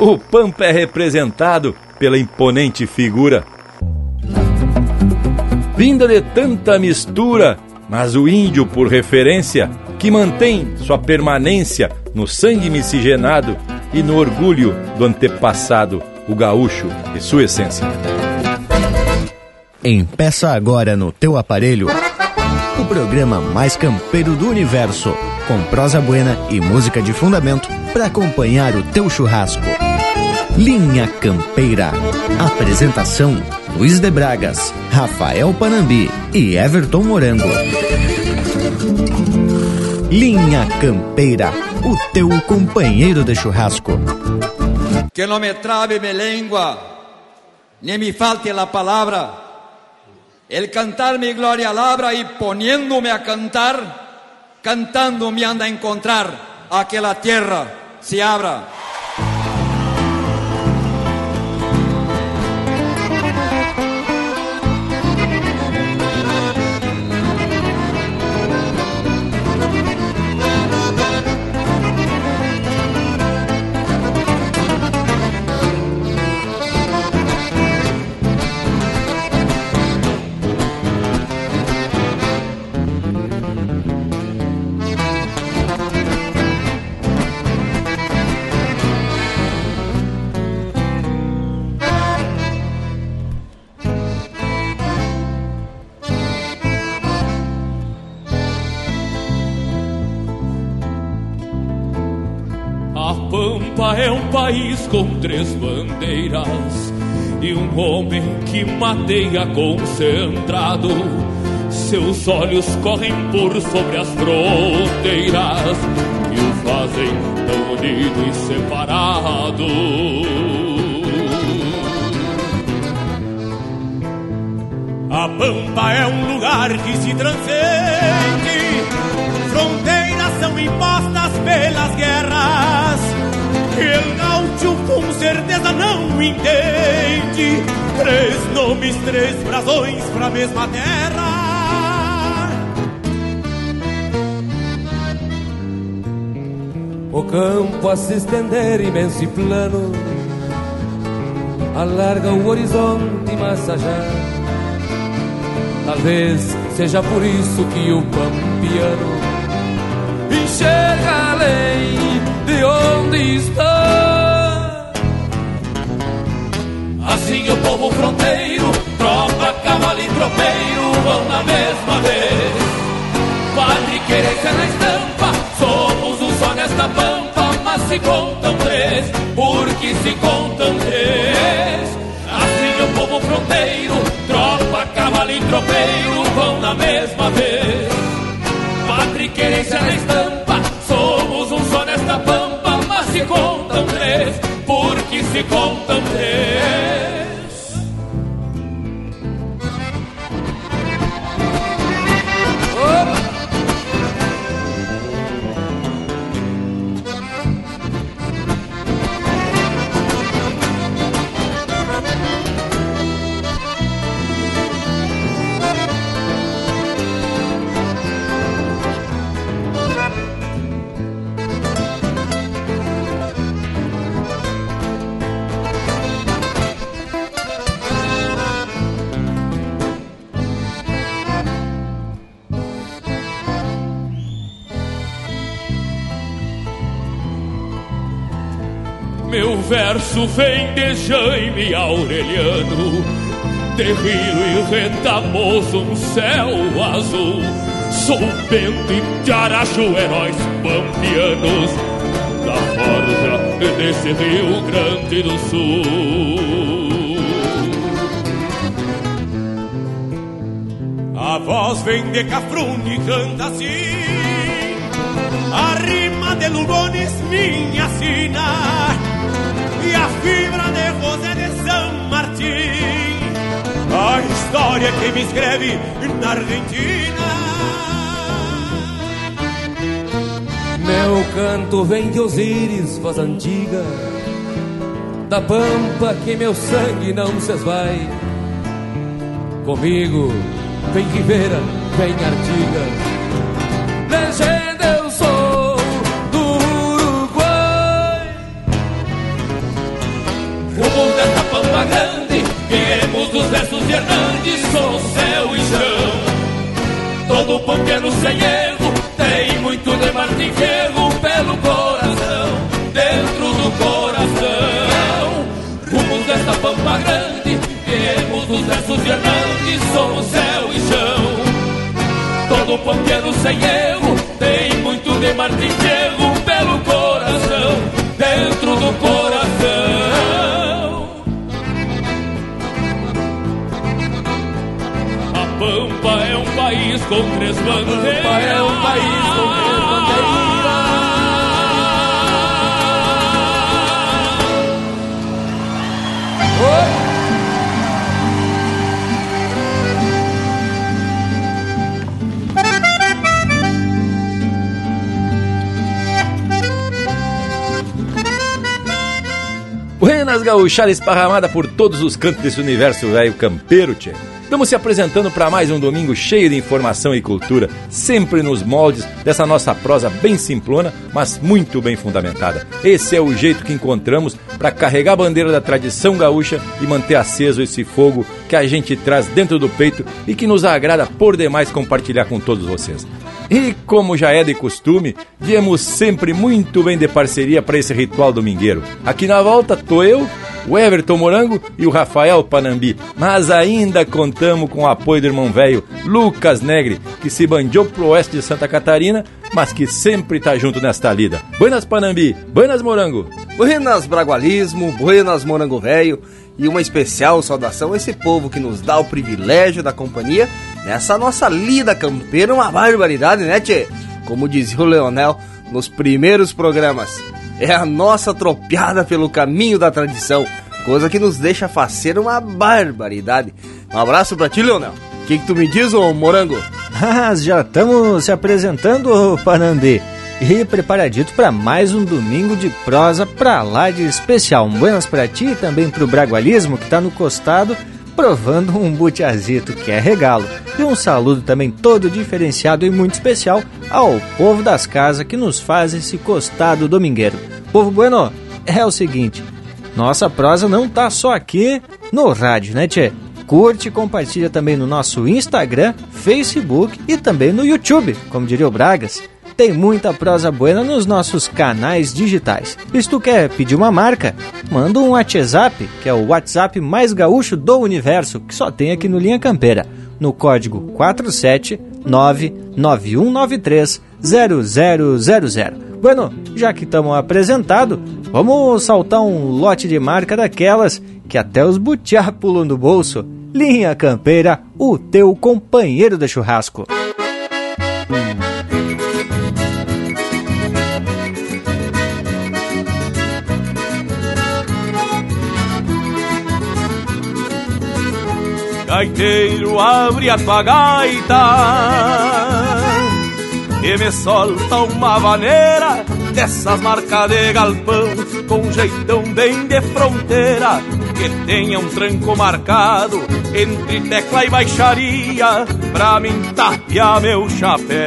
o Pampa é representado pela imponente figura. Vinda de tanta mistura, mas o índio, por referência, que mantém sua permanência no sangue miscigenado e no orgulho do antepassado, o gaúcho e sua essência. Empeça agora no teu aparelho o programa mais campeiro do universo, com prosa buena e música de fundamento para acompanhar o teu churrasco. Linha Campeira. Apresentação: Luiz de Bragas, Rafael Panambi e Everton Morango. Linha Campeira, o teu companheiro de churrasco. Que não me trabe me língua, nem me falte a palavra. El cantar mi gloria labra y poniéndome a cantar, cantando me anda a encontrar a que la tierra se abra. País com três bandeiras e um homem que mateia concentrado. Seus olhos correm por sobre as fronteiras e o fazem tão unido e separado. A Pampa é um lugar que se transcende, fronteiras são impostas pelas guerras El gaúcho com certeza não entende. Três nomes, três brasões pra mesma terra. O campo a se estender imenso e plano Alarga o horizonte mais allá. Talvez seja por isso que o pampiano Enxerga onde está. Assim o povo fronteiro, tropa, cavalo e tropeiro vão na mesma vez. Padre querência na estampa, somos um só nesta pampa, mas se contam três, porque se contam três. Assim o povo fronteiro, tropa, cavalo e tropeiro vão na mesma vez. Padre querência na estampa, se contam verso vem de Jaime Aureliano, rio e retamoso um céu azul. Sou Bento e Tiaracho, heróis pampianos, da forja desse Rio Grande do Sul. A voz vem de Cafrune e canta assim, a rima de Lugones minha sina a fibra de José de São Martim. A história que me escreve na Argentina. Meu canto vem de Osíris, voz antiga, da pampa que meu sangue não se esvai. Comigo vem Rivera, vem Artigas. Gauchada esparramada por todos os cantos desse universo velho campeiro, tchê. Estamos se apresentando para mais um domingo cheio de informação e cultura, sempre nos moldes dessa nossa prosa bem simplona, mas muito bem fundamentada. Esse é o jeito que encontramos para carregar a bandeira da tradição gaúcha e manter aceso esse fogo que a gente traz dentro do peito e que nos agrada por demais compartilhar com todos vocês. E como já é de costume, viemos sempre muito bem de parceria para esse ritual domingueiro. Aqui na volta tô eu, o Everton Morango e o Rafael Panambi. Mas ainda contamos com o apoio do irmão velho Lucas Negre, que se bandiou pro oeste de Santa Catarina, mas que sempre tá junto nesta lida. Buenas Panambi, buenas Morango. Buenas Bragualismo, buenas Morango Velho e uma especial saudação a esse povo que nos dá o privilégio da companhia nessa nossa lida campeira, uma barbaridade, né, tchê? Como dizia o Leonel nos primeiros programas, é a nossa tropiada pelo caminho da tradição, coisa que nos deixa fazer uma barbaridade. Um abraço pra ti, Leonel. O que, que tu me diz, ô morango? Ah, já estamos se apresentando, Panambi. E preparadito para mais um domingo de prosa pra lá de especial. Um buenas pra ti e também pro Bragualismo que tá no costado provando um butiazito que é regalo. E um saludo também todo diferenciado e muito especial ao povo das casas que nos faz esse costado domingueiro. Povo bueno, é o seguinte, nossa prosa não tá só aqui no rádio, né, tchê? Curte e compartilha também no nosso Instagram, Facebook e também no YouTube, como diria o Bragas tem muita prosa buena nos nossos canais digitais. E se tu quer pedir uma marca, manda um WhatsApp, que é o WhatsApp mais gaúcho do universo, que só tem aqui no Linha Campeira, no código 47991930000. Bueno, já que estamos apresentados, vamos saltar um lote de marca daquelas que até os butiá pulam do bolso. Linha Campeira, o teu companheiro de churrasco. Gaiteiro, abre a tua gaita E me solta uma vaneira Dessas marcas de galpão Com jeitão bem de fronteira Que tenha um tranco marcado Entre tecla e baixaria Pra mim tapear meu chapéu.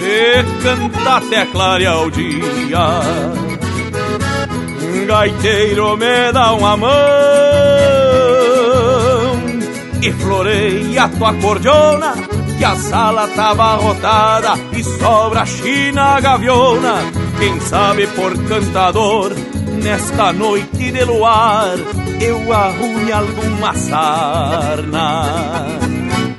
E cantar até clarear o dia. Gaiteiro me dá uma mão e floreia tua cordiona Que a sala tava rotada e sobra china gaviona Quem sabe por cantador Nesta noite de luar Eu arrume alguma sarna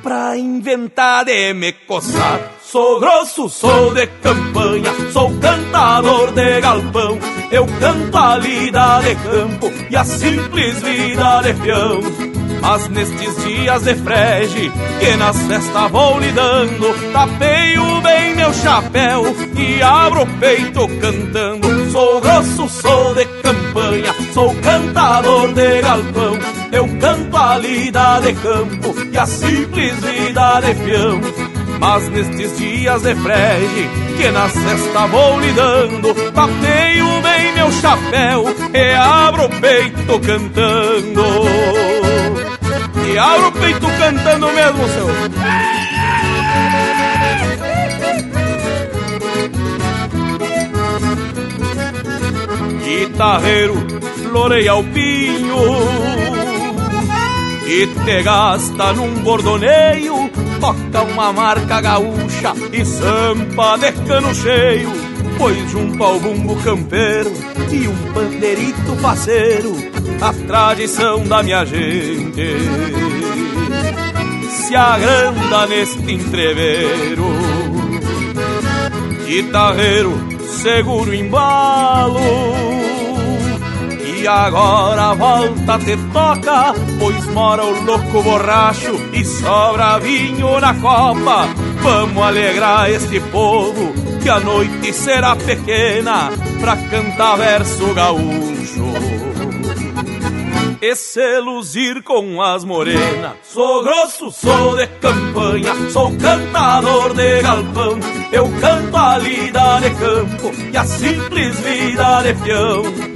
Pra inventar de me coçar Sou grosso, sou de campanha, sou cantador de galpão. Eu canto a lida de campo e a simples vida de peão. Mas nestes dias de frege, que nas festas vou lidando, tapeio bem meu chapéu e abro o peito cantando. Sou grosso, sou de campanha, sou cantador de galpão. Eu canto a lida de campo e a simples vida de peão. Mas nestes dias de frege, que na cesta vou lidando, tapeio bem meu chapéu e abro o peito cantando. E abro o peito cantando mesmo, seu. Guitarreiro, floreia o pinho e te gasta num bordoneio toca uma marca gaúcha e sampa de cano cheio, pois junto ao bumbo campeiro e um pandeirito faceiro, a tradição da minha gente se agranda neste entreveiro. Guitarreiro, seguro embalo e agora volta te toca, pois mora o louco borracho e sobra vinho na copa. Vamos alegrar este povo, que a noite será pequena pra cantar verso gaúcho. E se luzir com as morenas. Sou grosso, sou de campanha, sou cantador de galpão. Eu canto a lida de campo e a simples vida de peão.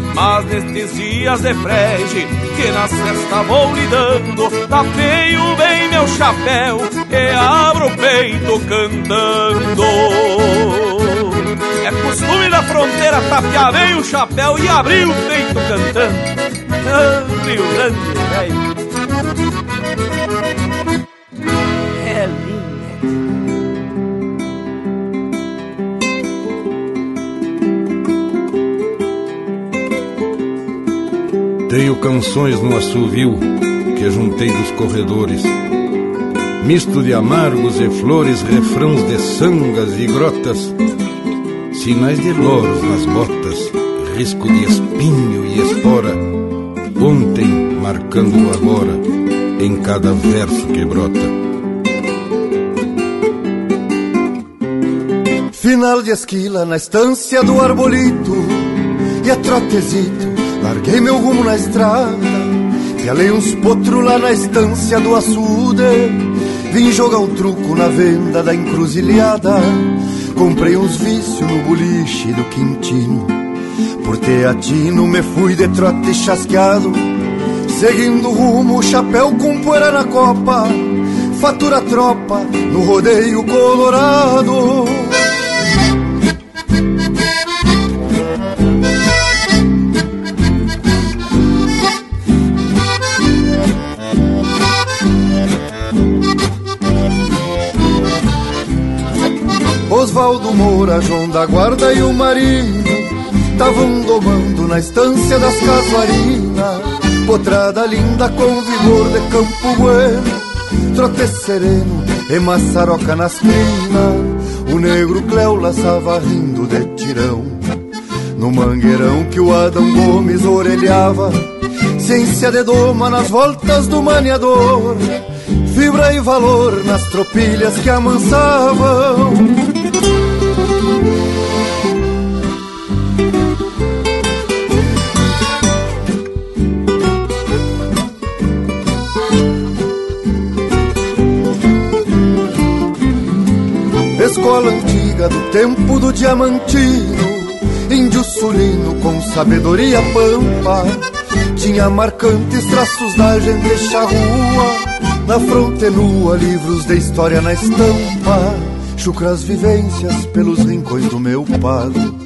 Mas nestes dias de frege que nas festas vou lidando, tapeio bem meu chapéu e abro o peito cantando. É costume da fronteira tapear bem o chapéu e abrir o peito cantando. Ah, Rio Grande, velho. Tenho canções no assovio que juntei dos corredores. Misto de amargos e flores, refrãos de sangas e grotas, sinais de loros nas botas, risco de espinho e espora. Ontem marcando agora em cada verso que brota. Final de esquila na estância do arbolito E a trotezito, larguei meu rumo na estrada Pialei uns potros lá na estância do açude. Vim jogar um truco na venda da encruzilhada. Comprei uns vícios no boliche do Quintino. Por teatino me fui de trote chasqueado Seguindo o rumo, chapéu com poeira na copa. Fatura tropa no rodeio colorado Moura, João da Guarda e o Marinho Tavam domando na estância das casuarinas. Potrada linda com vigor de campo bueno Trote sereno e maçaroca nas crinas O negro Cléo laçava rindo de tirão. No mangueirão que o Adão Gomes orelhava Ciência de doma nas voltas do maniador. Fibra e valor nas tropilhas que amansavam Escola antiga do tempo do diamantino. Índio sulino com sabedoria pampa. Tinha marcantes traços da gente charrua Na fronte nua, livros de história na estampa. Chucras vivências pelos rincões do meu pago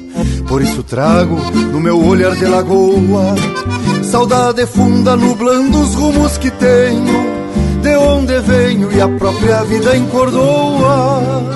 Por isso trago no meu olhar de lagoa. Saudade funda nublando os rumos que tenho. De onde venho e a própria vida encordoa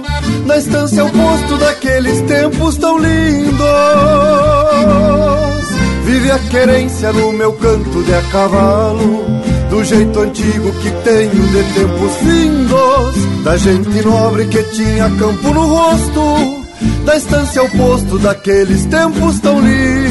na estância oposto daqueles tempos tão lindos. Vive a querência no meu canto de a cavalo, do jeito antigo que tenho de tempos findos, da gente nobre que tinha campo no rosto da estância ao posto daqueles tempos tão lindos.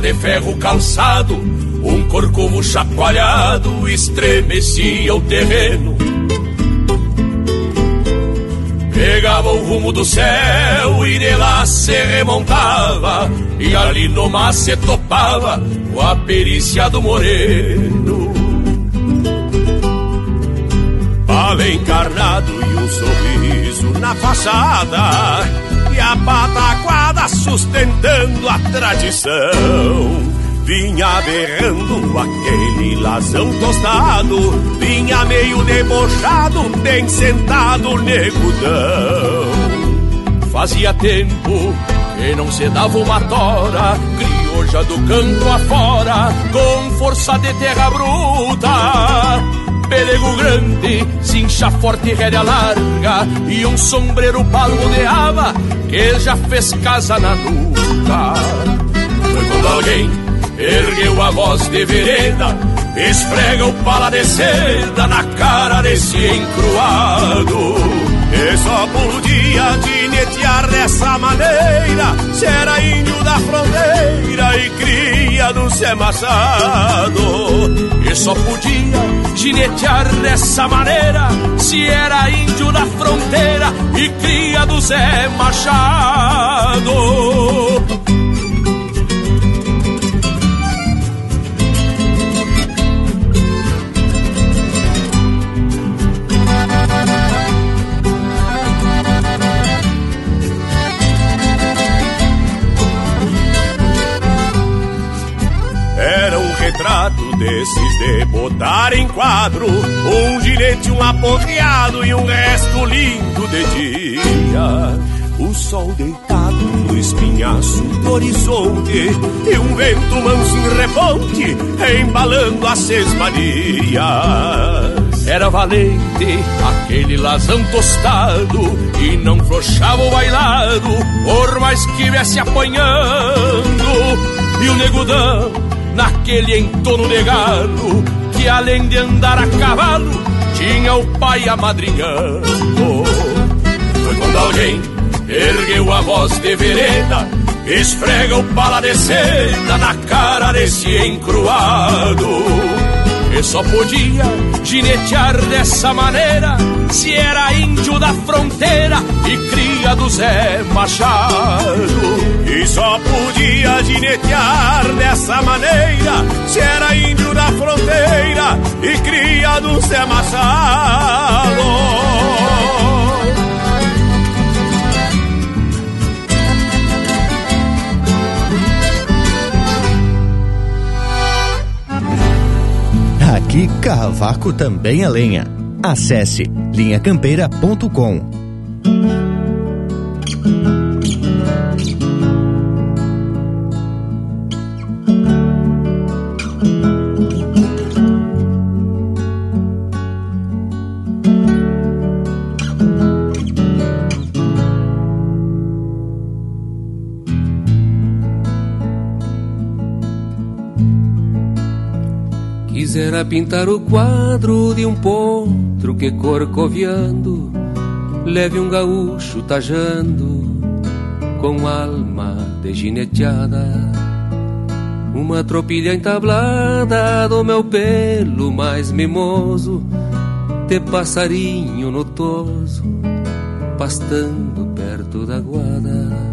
De ferro calçado, um corcovo chacoalhado estremecia o terreno. Pegava o rumo do céu e de lá se remontava, e ali no mar se topava com a perícia do moreno. Pala encarnado e um sorriso na fachada, e a pataquada sustentando a tradição. Vinha berrando aquele lasão tostado, vinha meio debochado, bem sentado negudão. Fazia tempo que não se dava uma tora, crioja do campo afora, com força de terra bruta. Pelego grande, cincha forte e rédea larga, e um sombreiro palmo de aba, que já fez casa na nuca. Foi quando alguém ergueu a voz de vereda, esfrega o pala de seda na cara desse encruado. E só podia ginetear dessa maneira Se era índio da fronteira e cria do Zé Machado E só podia ginetear dessa maneira Se era índio da fronteira e cria do Zé Machado. Era um retrato desses de botar em quadro Um ginete, um aporreado e um resto lindo de dia. O sol deitado no espinhaço do horizonte E um vento manso em reponte embalando as sesmanias Era valente aquele lasão tostado E não flochava o bailado por mais que viesse apanhando. E o negudão naquele entono de galo que além de andar a cavalo tinha o pai amadrinhando. Foi quando alguém ergueu a voz de vereda, esfrega o pala de seda na cara desse encruado. Só podia ginetear dessa maneira se era índio da fronteira e cria do Zé Machado. E só podia ginetear dessa maneira se era índio da fronteira e cria do Zé Machado. Aqui Cavaco também é lenha. Acesse linhacampeira.com. Quisera pintar o quadro de um potro que corcoviando leve um gaúcho tajando com alma de gineteada. Uma tropilha entablada do meu pelo mais mimoso, de passarinho notoso, pastando perto da guada.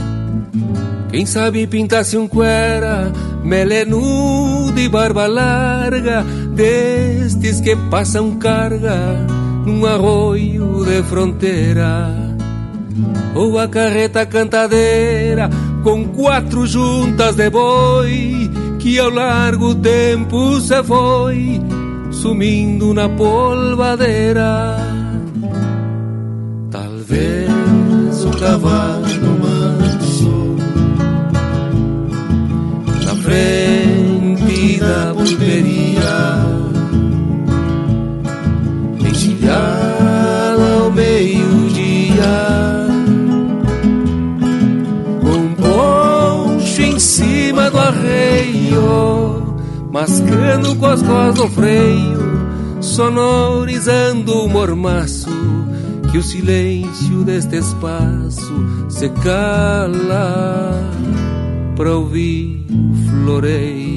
Quem sabe pintasse um cuera, melenudo e barba larga, destes que passam carga num arroio de fronteira. Ou a carreta cantadeira com quatro juntas de boi, que ao largo tempo se foi, sumindo na polvadeira. Talvez um cavalo manso na frente feio, mascando com as costas no freio, sonorizando o mormaço, que o silêncio deste espaço se cala pra ouvir o floreio.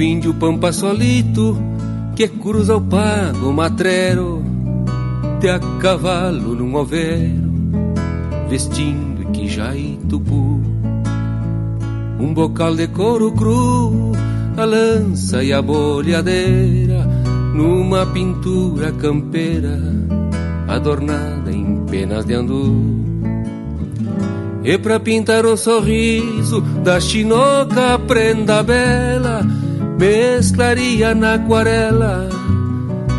Índio pampa solito que cruza o pago matrero de a cavalo num overo vestindo e tupu um bocal de couro cru a lança e a bolhadeira numa pintura campeira adornada em penas de andu. E pra pintar o sorriso da chinoca prenda bela mesclaria na aquarela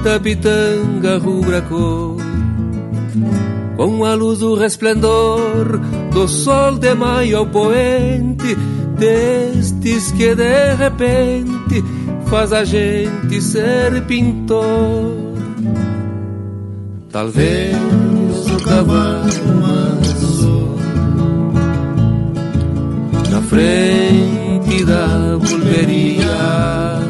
da pitanga rubra cor com a luz do resplendor do sol de maio ao poente destes que de repente faz a gente ser pintor. Talvez o cavalo manso na frente da vulveria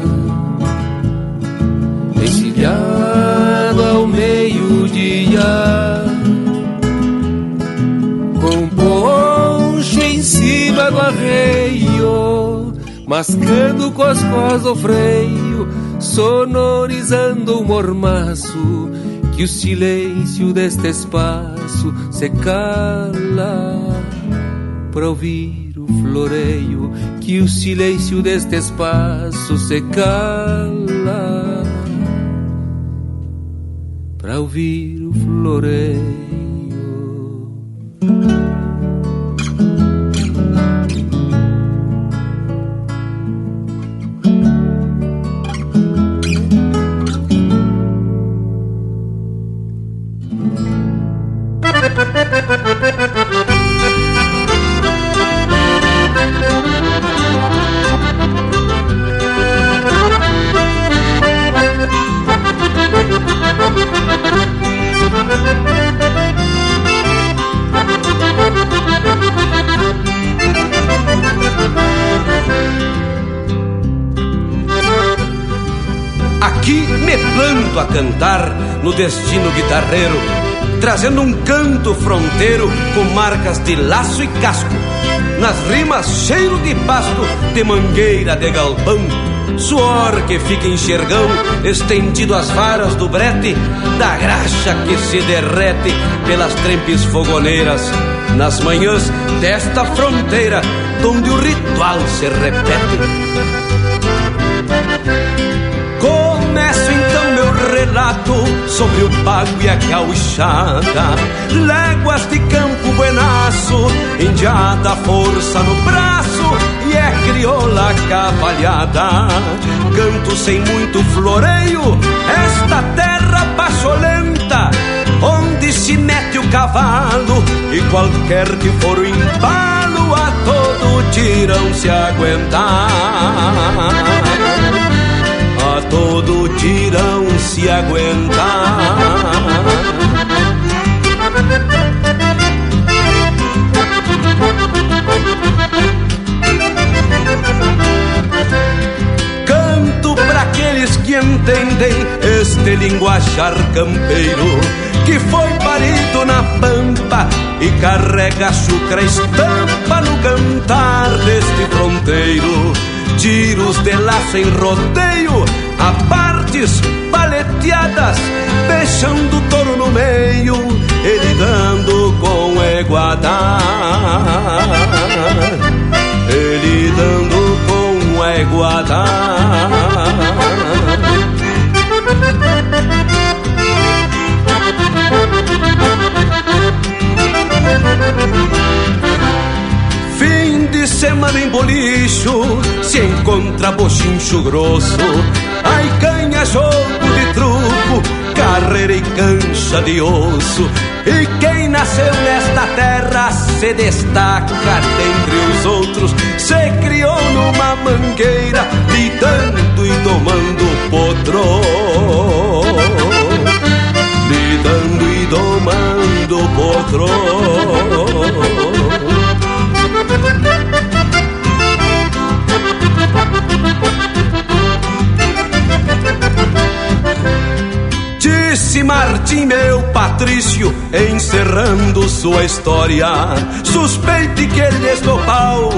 Encilhado ao meio-dia Com poncho em cima do arreio Mascando com as costas do freio Sonorizando o mormaço Que o silêncio deste espaço se cala Para ouvir. o floreio que o silêncio deste espaço se cala para ouvir o floreio. cantar no destino guitarreiro, trazendo um canto fronteiro com marcas de laço e casco. Nas rimas, cheiro de pasto, de mangueira de galpão, suor que fica enxergão, estendido às varas do brete, da graxa que se derrete pelas trempes fogoneiras, nas manhãs desta fronteira, onde o ritual se repete. relato sobre o pago e a gauchada. Léguas de campo buenaço, indiada força no braço crioula cavalhada Canto sem muito floreio, esta terra pacholenta Onde se mete o cavalo e qualquer que for o embalo A todo tirão se aguentar todo tirão se aguentar. Canto para aqueles que entendem este linguajar campeiro que foi parido na pampa e carrega chucra estampa no cantar deste fronteiro. Tiros de laço em rodeio a partes paleteadas, deixando o touro no bochincho grosso Ai canha jogo de truco carreira e cancha de osso. E quem nasceu nesta terra se destaca dentre os outros. Se criou numa mangueira, lidando e tomando potro. Lidando e domando potro. Disse Martim, meu Patrício, encerrando sua história. Suspeite que lhes dou pau.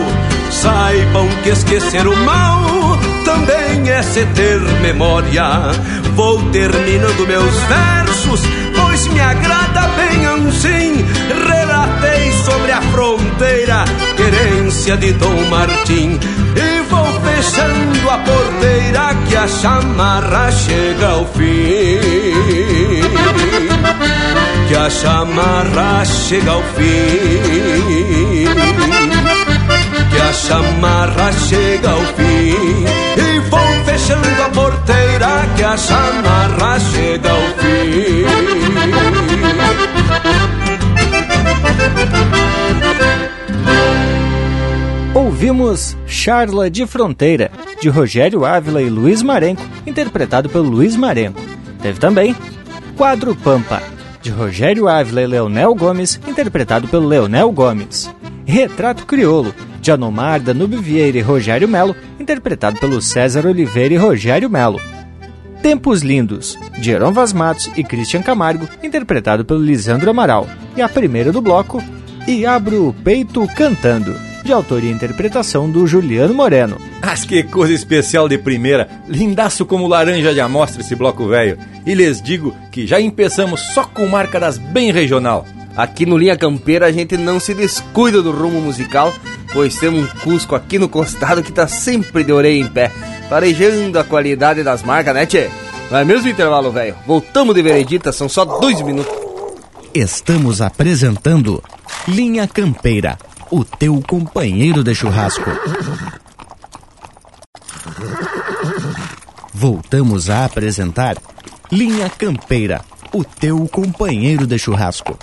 Saibam que esquecer o mal também é se ter memória. Vou terminando meus versos, pois me agrada bem assim. Relatei sobre a fronteira, querência de Dom Martim. E vou fechando a porteira que a chamarra chega ao fim. Que a chamarra chega ao fim. Que a chamarra chega ao fim. E vou fechando a porteira que a chamarra chega ao fim. Ouvimos Charla de Fronteira, de Rogério Ávila e Luiz Marenco, interpretado pelo Luiz Marenco. Teve também Quadro Pampa, de Rogério Ávila e Leonel Gomes, interpretado pelo Leonel Gomes. Retrato Criolo, de Anomar, Danube Vieira e Rogério Melo, interpretado pelo César Oliveira e Rogério Melo. Tempos Lindos, de Heron Vaz Matos e Christian Camargo, interpretado pelo Lisandro Amaral. E a primeira do bloco, E Abro o Peito Cantando, de autoria e interpretação do Juliano Moreno. Mas que coisa especial de primeira, lindaço como laranja de amostra esse bloco velho. E lhes digo que já empeçamos só com marca das bem regional. Aqui no Linha Campeira a gente não se descuida do rumo musical, pois temos um Cusco aqui no costado que tá sempre de orelha em pé, farejando a qualidade das marcas, né, tchê? Não é mesmo intervalo, velho? Voltamos de veredita, são só dois minutos. Estamos apresentando Linha Campeira, o teu companheiro de churrasco. Voltamos a apresentar Linha Campeira, o teu companheiro de churrasco.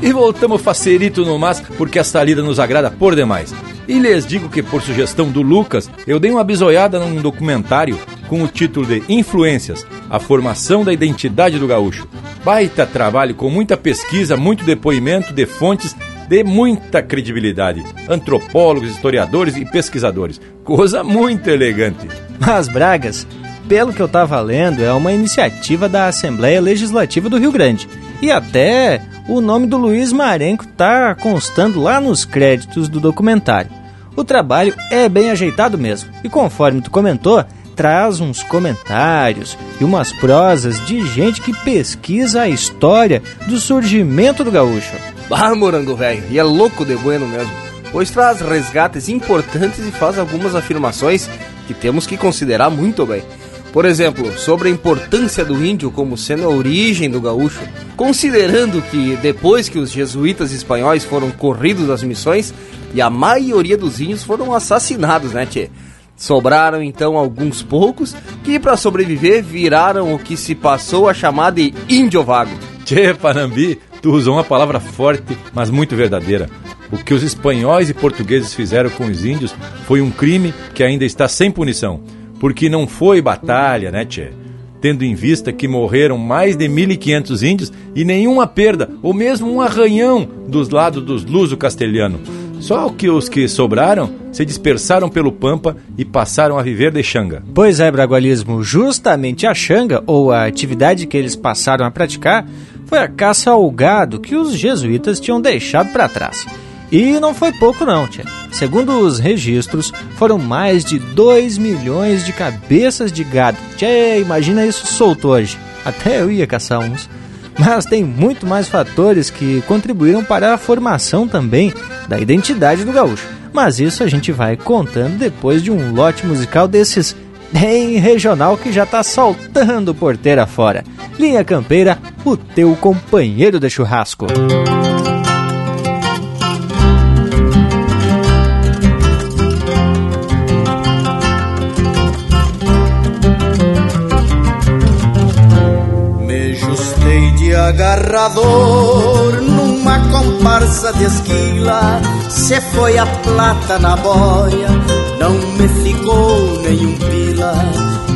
E voltamos facerito no mas, porque esta lida nos agrada por demais. E lhes digo que, por sugestão do Lucas, eu dei uma bisoiada num documentário com o título de Influências A Formação da Identidade do Gaúcho. Baita trabalho com muita pesquisa, muito depoimento de fontes de muita credibilidade. Antropólogos, historiadores e pesquisadores. Coisa muito elegante. Mas, Bragas, pelo que eu estava lendo, é uma iniciativa da Assembleia Legislativa do Rio Grande. E até o nome do Luiz Marenco está constando lá nos créditos do documentário. O trabalho é bem ajeitado mesmo, e conforme tu comentou, traz uns comentários e umas prosas de gente que pesquisa a história do surgimento do gaúcho. Ah, morango velho, e é louco de bueno mesmo, pois traz resgates importantes e faz algumas afirmações que temos que considerar muito bem. Por exemplo, sobre a importância do índio como sendo a origem do gaúcho, considerando que depois que os jesuítas espanhóis foram corridos das missões e a maioria dos índios foram assassinados, né, tchê? Sobraram então alguns poucos que, para sobreviver, viraram o que se passou a chamar de índio vago. Tchê, Panambi, tu usou uma palavra forte, mas muito verdadeira. O que os espanhóis e portugueses fizeram com os índios foi um crime que ainda está sem punição porque não foi batalha, né, tchê? Tendo em vista que morreram mais de 1.500 índios e nenhuma perda, ou mesmo um arranhão dos lados dos luso-castelhano. Só que os que sobraram se dispersaram pelo Pampa e passaram a viver de xanga. Pois é, Bragualismo, justamente a xanga, ou a atividade que eles passaram a praticar, foi a caça ao gado que os jesuítas tinham deixado para trás. E não foi pouco não, tia. Segundo os registros, foram mais de 2 milhões de cabeças de gado. Tchê, imagina isso solto hoje. Até eu ia caçar uns. Mas tem muito mais fatores que contribuíram para a formação também da identidade do gaúcho. Mas isso a gente vai contando depois de um lote musical desses bem regional que já tá saltando porteira fora. Linha Campeira, o teu companheiro de churrasco. Ferrador numa comparsa de esquila. Se foi a plata na boia, não me ficou nenhum pila.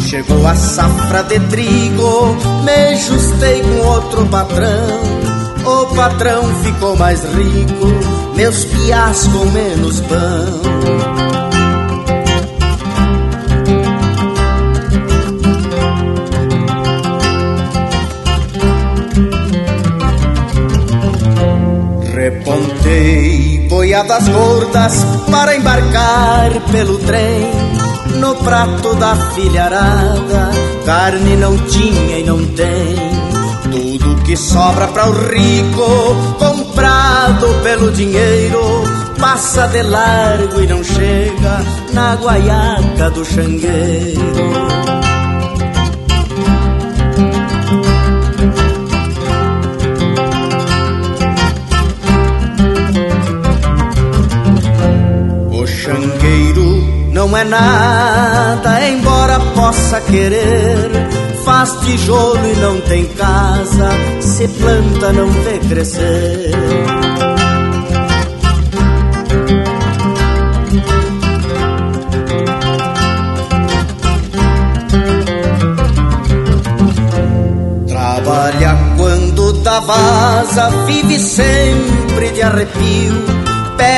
Chegou a safra de trigo, me justei com outro patrão. O patrão ficou mais rico, meus piás com menos pão Repontei boiadas gordas para embarcar pelo trem. No prato da filharada Carne não tinha e não tem. Tudo que sobra para o rico Comprado pelo dinheiro Passa de largo e não chega Na guaiaca do xangueiro não é nada, embora possa querer. Faz tijolo e não tem casa, se planta não vê crescer. Trabalha quando dá vaza, vive sempre de arrepio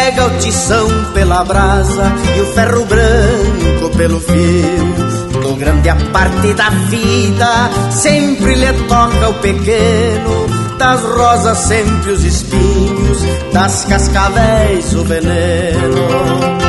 Pega o tição pela brasa e o ferro branco pelo fio. Do grande a parte da vida, sempre lhe toca o pequeno. Das rosas sempre os espinhos, das cascavéis o veneno.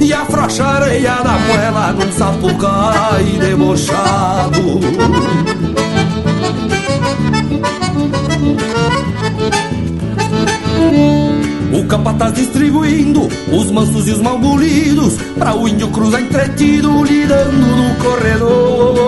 e afrouxa a areia da moela num sapucai debochado. O capataz distribuindo os mansos e os mal bolidos Pra o índio cruzar entretido lidando no corredor.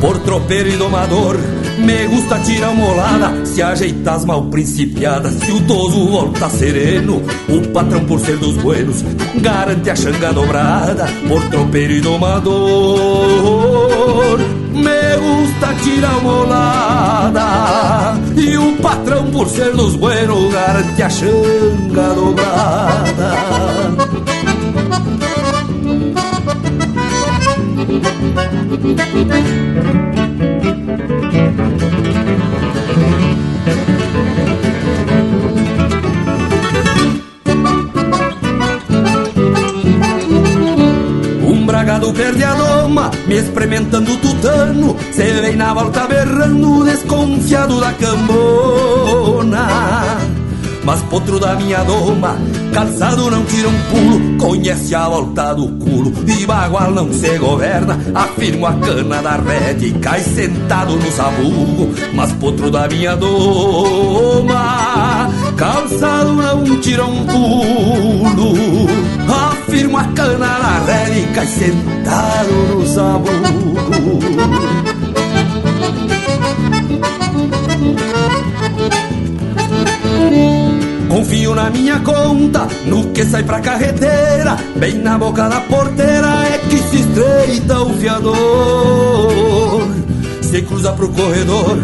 Por tropeiro e domador me gusta tirar molada, se ajeitar as mal principiadas. Se o toso volta sereno, o patrão por ser dos buenos garante a xanga dobrada por tropeiro e domador. Me gusta tirar molada, e o patrão por ser dos buenos garante a xanga dobrada. Um bragado perde a doma, me experimentando tutano. Se vem na volta berrando, desconfiado da cambona. Mas potro da minha doma, calçado não tira um pulo, conhece a volta do culo, e bagual não se governa, afirmo a cana da rede e cai sentado no sabugo. Mas potro da minha doma, calçado não tira um pulo, afirmo a cana da rede e cai sentado no sabugo. Confio na minha conta, no que sai pra carreteira, bem na boca da porteira é que se estreita o fiador. Se cruza pro corredor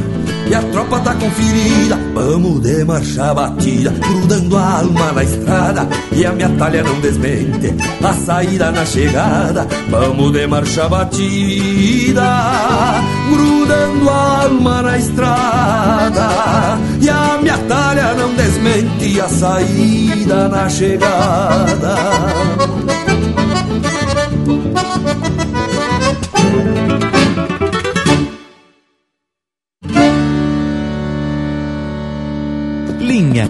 e a tropa tá conferida, vamos de marcha batida, grudando a alma na estrada e a minha talha não desmente a saída na chegada. Vamos de marcha batida, grudando a alma na estrada e a minha talha não desmente a saída na chegada.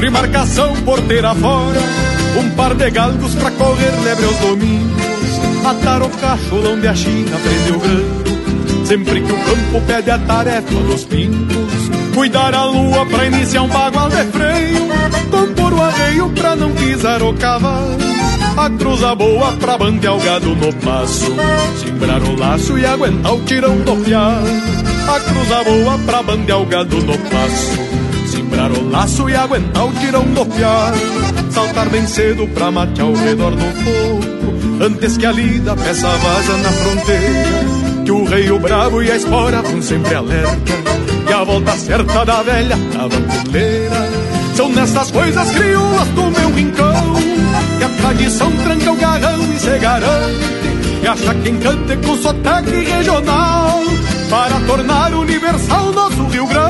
Potro e marcação porteira fora Um par de galgos pra correr lebre aos domingos. Atar o cacholão de a China, prender o grando Sempre que o campo pede a tarefa dos pintos Cuidar a lua pra iniciar um bagual de freio. Compor o arreio pra não pisar o cavalo. A cruza boa pra bandear o gado no passo. Simbrar o laço e aguentar o tirão do fiado. A cruza boa pra bandear o gado no passo Simbrar o laço e aguentar o tirão do piar Saltar bem cedo pra matear ao redor do fogo Antes que a lida peça vaza na fronteira Que o rei, o bravo e a espora vão sempre alerta. Que a volta certa da velha da bandoleira São nessas coisas crioulas do meu rincão Que a tradição tranca o garrão e se garante. E acha quem cante com sotaque regional Para tornar universal nosso Rio Grande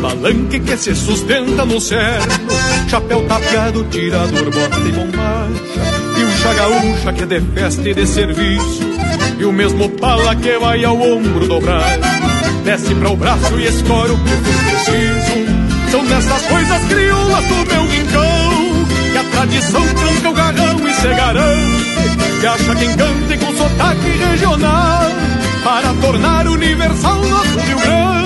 palanque que se sustenta no cerno, chapéu tapeado, tirador, bota e bombacha, e o chagaúcha que é de festa e de serviço, e o mesmo pala que vai ao ombro dobrar, desce para o braço e escora o que for preciso. São nessas coisas crioulas do meu rincão, que a tradição tranca o garrão e se garante, e acha quem cante com sotaque regional, para tornar universal nosso Rio Grande.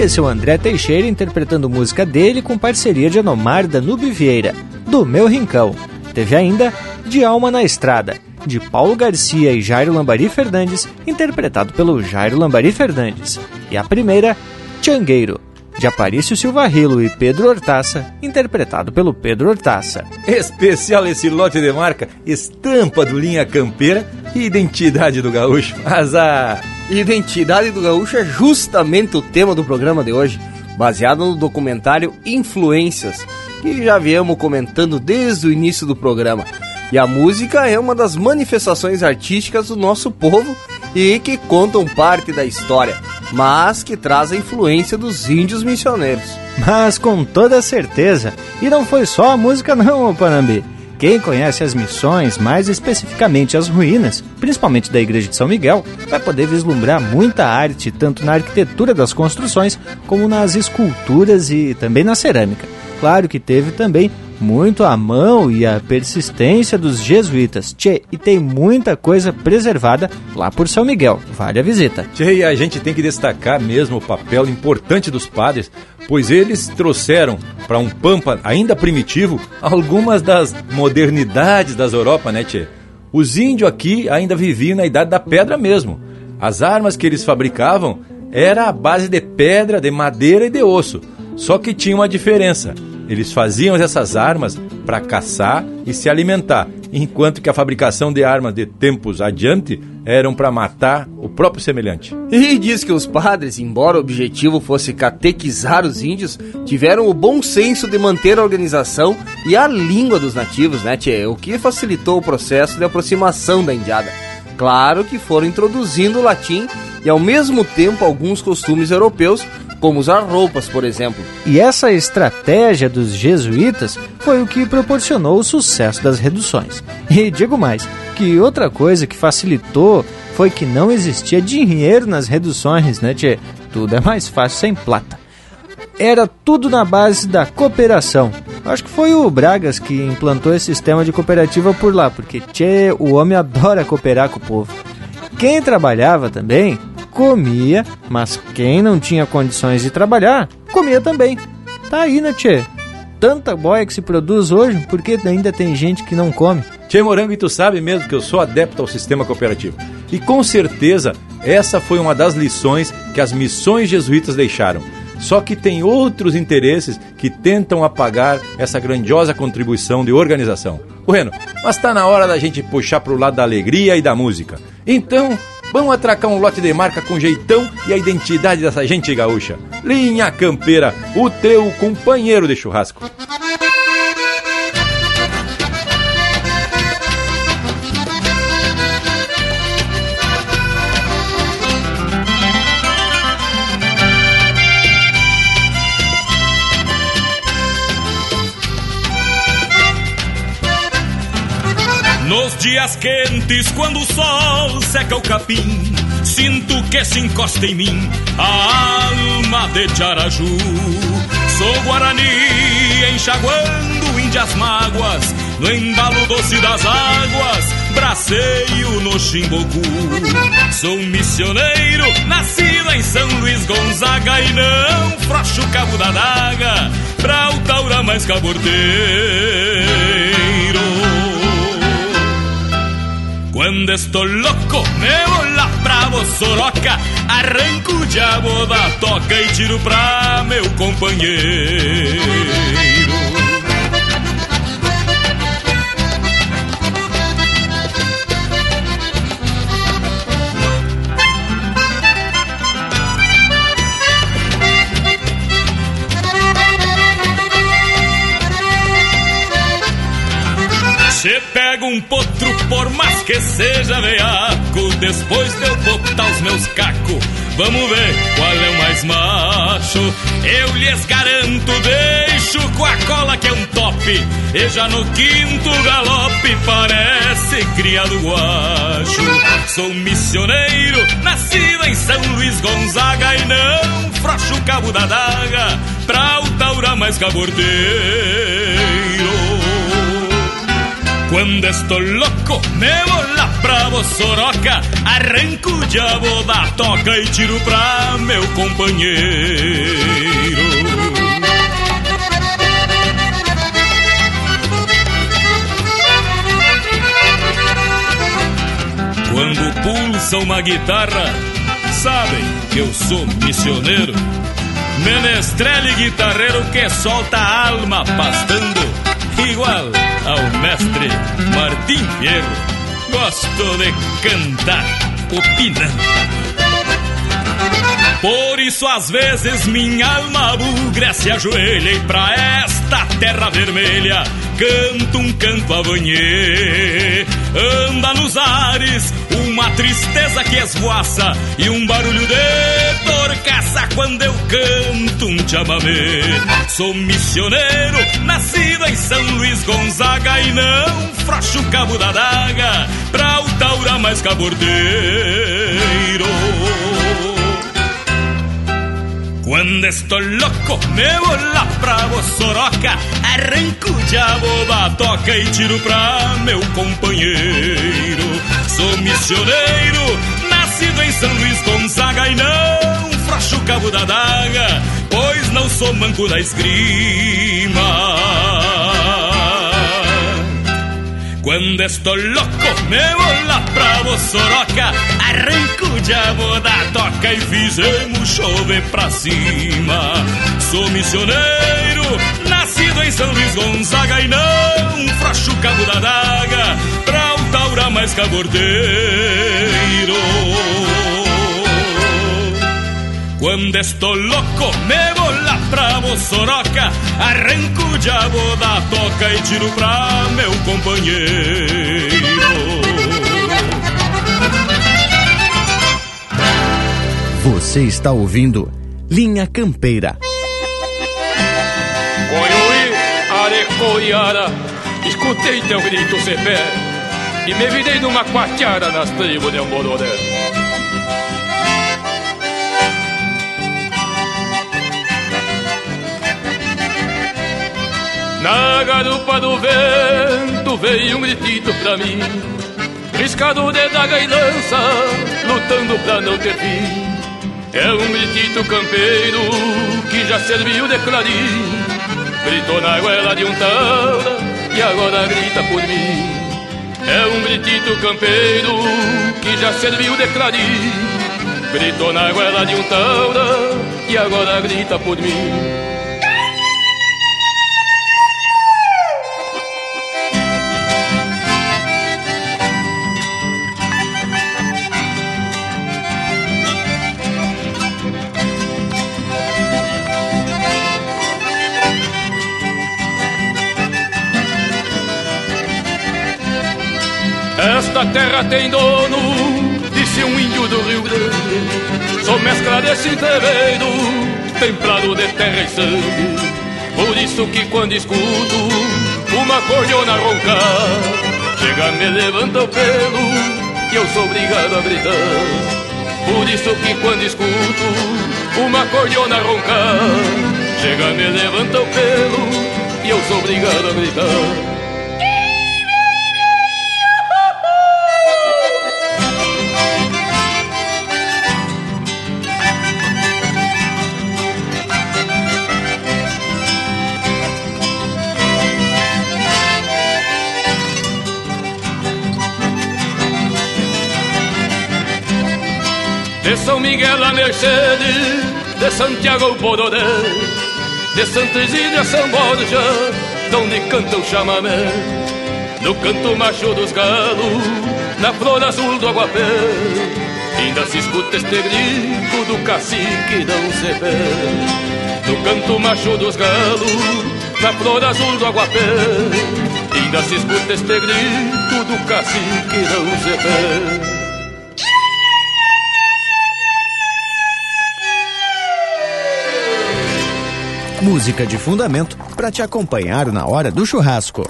esse é o André Teixeira interpretando música dele com parceria de Anomar Danube Vieira, do Meu Rincão. Teve ainda De Alma na Estrada, de Paulo Garcia e Jairo Lambari Fernandes, interpretado pelo Jairo Lambari Fernandes. E a primeira, Changueiro, de Aparício Silva Rilo e Pedro Hortaça, interpretado pelo Pedro Hortaça. Especial esse lote de marca, estampa do Linha Campeira e identidade do gaúcho. Mas a Identidade do Gaúcho é justamente o tema do programa de hoje, baseado no documentário Influências, que já viemos comentando desde o início do programa. E a música é uma das manifestações artísticas do nosso povo e que contam parte da história, mas que traz a influência dos índios missioneiros. Mas com toda certeza, e não foi só a música não, Panambi. Quem conhece as missões, mais especificamente as ruínas, principalmente da Igreja de São Miguel, vai poder vislumbrar muita arte, tanto na arquitetura das construções, como nas esculturas e também na cerâmica. Claro que teve também muito a mão e a persistência dos jesuítas. Tchê, e tem muita coisa preservada lá por São Miguel. Vale a visita. Tchê, e a gente tem que destacar mesmo o papel importante dos padres, pois eles trouxeram para um pampa ainda primitivo algumas das modernidades das Europa, né, Tchê? Os índios aqui ainda viviam na idade da pedra mesmo. As armas que eles fabricavam era a base de pedra, de madeira e de osso. Só que tinha uma diferença. Eles faziam essas armas para caçar e se alimentar, enquanto que a fabricação de armas de tempos adiante eram para matar o próprio semelhante. E diz que os padres, embora o objetivo fosse catequizar os índios, tiveram o bom senso de manter a organização e a língua dos nativos, né, tchê? O que facilitou o processo de aproximação da indiada. Claro que foram introduzindo o latim e ao mesmo tempo alguns costumes europeus, como usar roupas, por exemplo. E essa estratégia dos jesuítas foi o que proporcionou o sucesso das reduções. E digo mais, que outra coisa que facilitou foi que não existia dinheiro nas reduções, né, tchê? Tudo é mais fácil sem plata. Era tudo na base da cooperação. Acho que foi o Bragas que implantou esse sistema de cooperativa por lá, porque tchê, o homem adora cooperar com o povo. Quem trabalhava também comia, mas quem não tinha condições de trabalhar, comia também. Tá aí, né, tchê? Tanta boia que se produz hoje, porque ainda tem gente que não come. Tchê Morango, e tu sabe mesmo que eu sou adepto ao sistema cooperativo. E com certeza essa foi uma das lições que as missões jesuítas deixaram. Só que tem outros interesses que tentam apagar essa grandiosa contribuição de organização. Bueno, mas está na hora da gente puxar para o lado da alegria e da música. Então, Vamos atracar um lote de marca com jeitão e a identidade dessa gente gaúcha. Linha Campeira, o teu companheiro de churrasco. Nos dias quentes, quando o sol seca o capim, sinto que se encosta em mim a alma de Tiaraju. Sou Guarani enxaguando índias mágoas, no embalo doce das águas, braceio no Chimbocu. Sou missioneiro, nascido em São Luís Gonzaga e não frocho cabo da daga pra o taura mais cabordeiro. Cuando estoy loco, me vola bravo soroca Arranco o diabo da toca e tiro pra meu companheiro um potro, por mais que seja veaco, depois de eu botar os meus cacos, vamos ver qual é o mais macho. Eu lhes garanto, deixo com a cola que é um top, e já no quinto galope parece criado guacho. Sou missioneiro, nascido em São Luís Gonzaga, e não frouxo o cabo da daga pra o taura mais cabordeiro. Cuando estoy loco, me vola bravo soroca. Arranco diabo da toca e tiro pra meu companheiro Quando pulsa uma guitarra, sabem que eu sou missioneiro Menestrel e guitarreiro que solta a alma pastando igual ao mestre Martim Fierro. Gosto de cantar opinando. Por isso às vezes minha alma bugra se ajoelha e pra esta terra vermelha canto um canto a banhê. Anda nos ares uma tristeza que esvoaça e um barulho de torcaça quando eu canto um chamamé. Sou missioneiro, nascido em São Luís Gonzaga e não frouxo cabo da daga pra o taura mais cabordeiro. Quando estou louco, me vou lá pra Bossoroca Arranco o diabo da toca e tiro pra meu companheiro Sou missioneiro, nascido em São Luís Gonzaga E não frouxo o cabo da daga, pois não sou manco da esgrima. Quando estou louco, me vou lá pra Bossoroca Arranco o diabo da toca e fizemos chover pra cima. Sou missioneiro, nascido em São Luís Gonzaga E não frouxo o cabo da daga Pra o taura mais cabordeiro quando estou louco, me vou lá pra Bossoroca Arranco o diabo da toca e tiro pra meu companheiro Você está ouvindo Linha Campeira. Coiui, arecoiara, escutei teu grito cepé E me virei numa quarteara nas tribos de Ambororé Na garupa do vento veio um gritito pra mim. Riscado de daga e lança, lutando pra não ter fim. É um gritito campeiro que já serviu de clarim. Gritou na goela de um taura e agora grita por mim. É um gritito campeiro que já serviu de clarim. Gritou na goela de um taura e agora grita por mim Tem dono, disse um índio do Rio Grande. Sou mescla desse entreveiro, templado de terra e sangue. Por isso que quando escuto uma cordiona roncar, chega, me levanta o pelo e eu sou obrigado a gritar. Por isso que quando escuto uma cordiona roncar, chega, me levanta o pelo e eu sou obrigado a gritar. De São Miguel a Mercedes, de Santiago ao Bororé, de Santa Isília a São Borja, donde canta o chamamé. No canto macho dos galos, na flor azul do aguapé, ainda se escuta este grito do cacique não se vê. No canto macho dos galos, na flor azul do aguapé, ainda se escuta este grito do cacique não se vê. Música de fundamento para te acompanhar na hora do churrasco.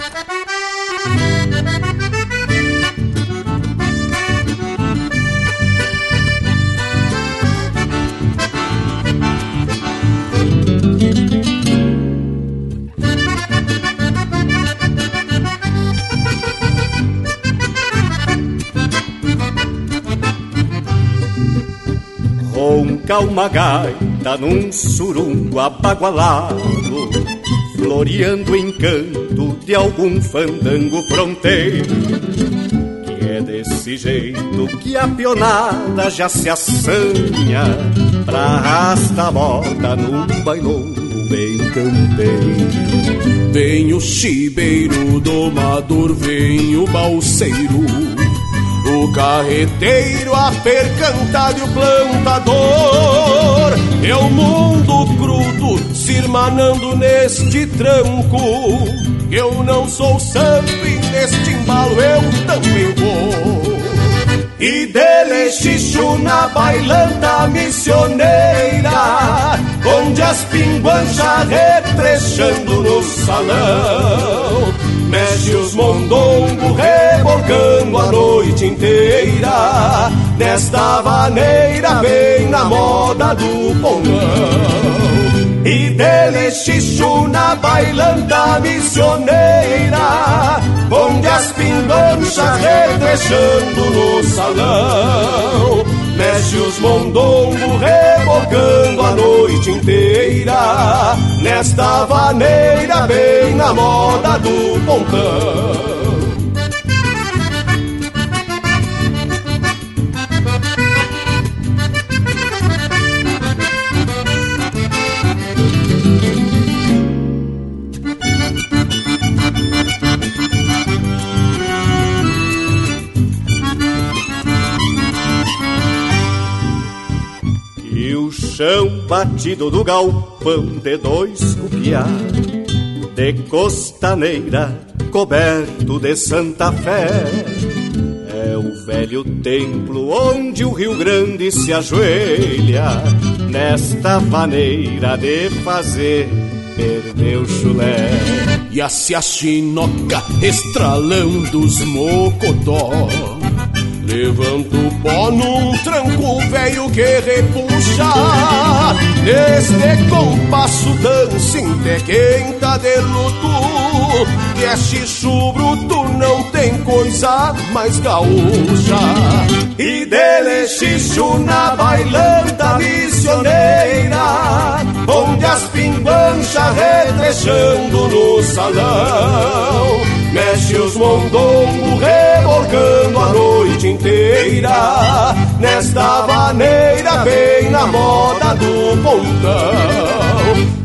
Ronca uma gaita num surungo abagualado Floreando o encanto de algum fandango fronteiro Que é desse jeito que a pionada já se assanha Pra arrastar a moda num bailongo bem campeiro. Vem o chibeiro domador, vem o balseiro o carreteiro, a percantar e o plantador. É o mundo crudo se irmanando neste tranco. Eu não sou santo e neste embalo eu também vou. E dele xixo na bailanta missioneira Onde as pinguanchas retrechando no salão Mexe os mondongos rebolcando a noite inteira Nesta vaneira bem na moda do pongão. E dele xixo na bailanta missioneira, onde as pinganchas retrechando no salão, mexe os mondongos rebocando a noite inteira, nesta vaneira bem na moda do pontão. Chão batido do galpão de dois cupiá, de costaneira coberto de Santa Fé. É o velho templo onde o Rio Grande se ajoelha, nesta maneira de fazer perder o chulé. E a chinoca estralando os mocotó Levanto o pó num tranco velho que repuxa. Neste compasso dançante quem tá de luto. Que é xixo bruto, não tem coisa mais gaúcha. E dele xixo na bailanta missioneira Onde as pinganchas retrechando no salão Mexe os mondongos rebolcando a noite inteira. Nesta maneira bem na moda do pontão.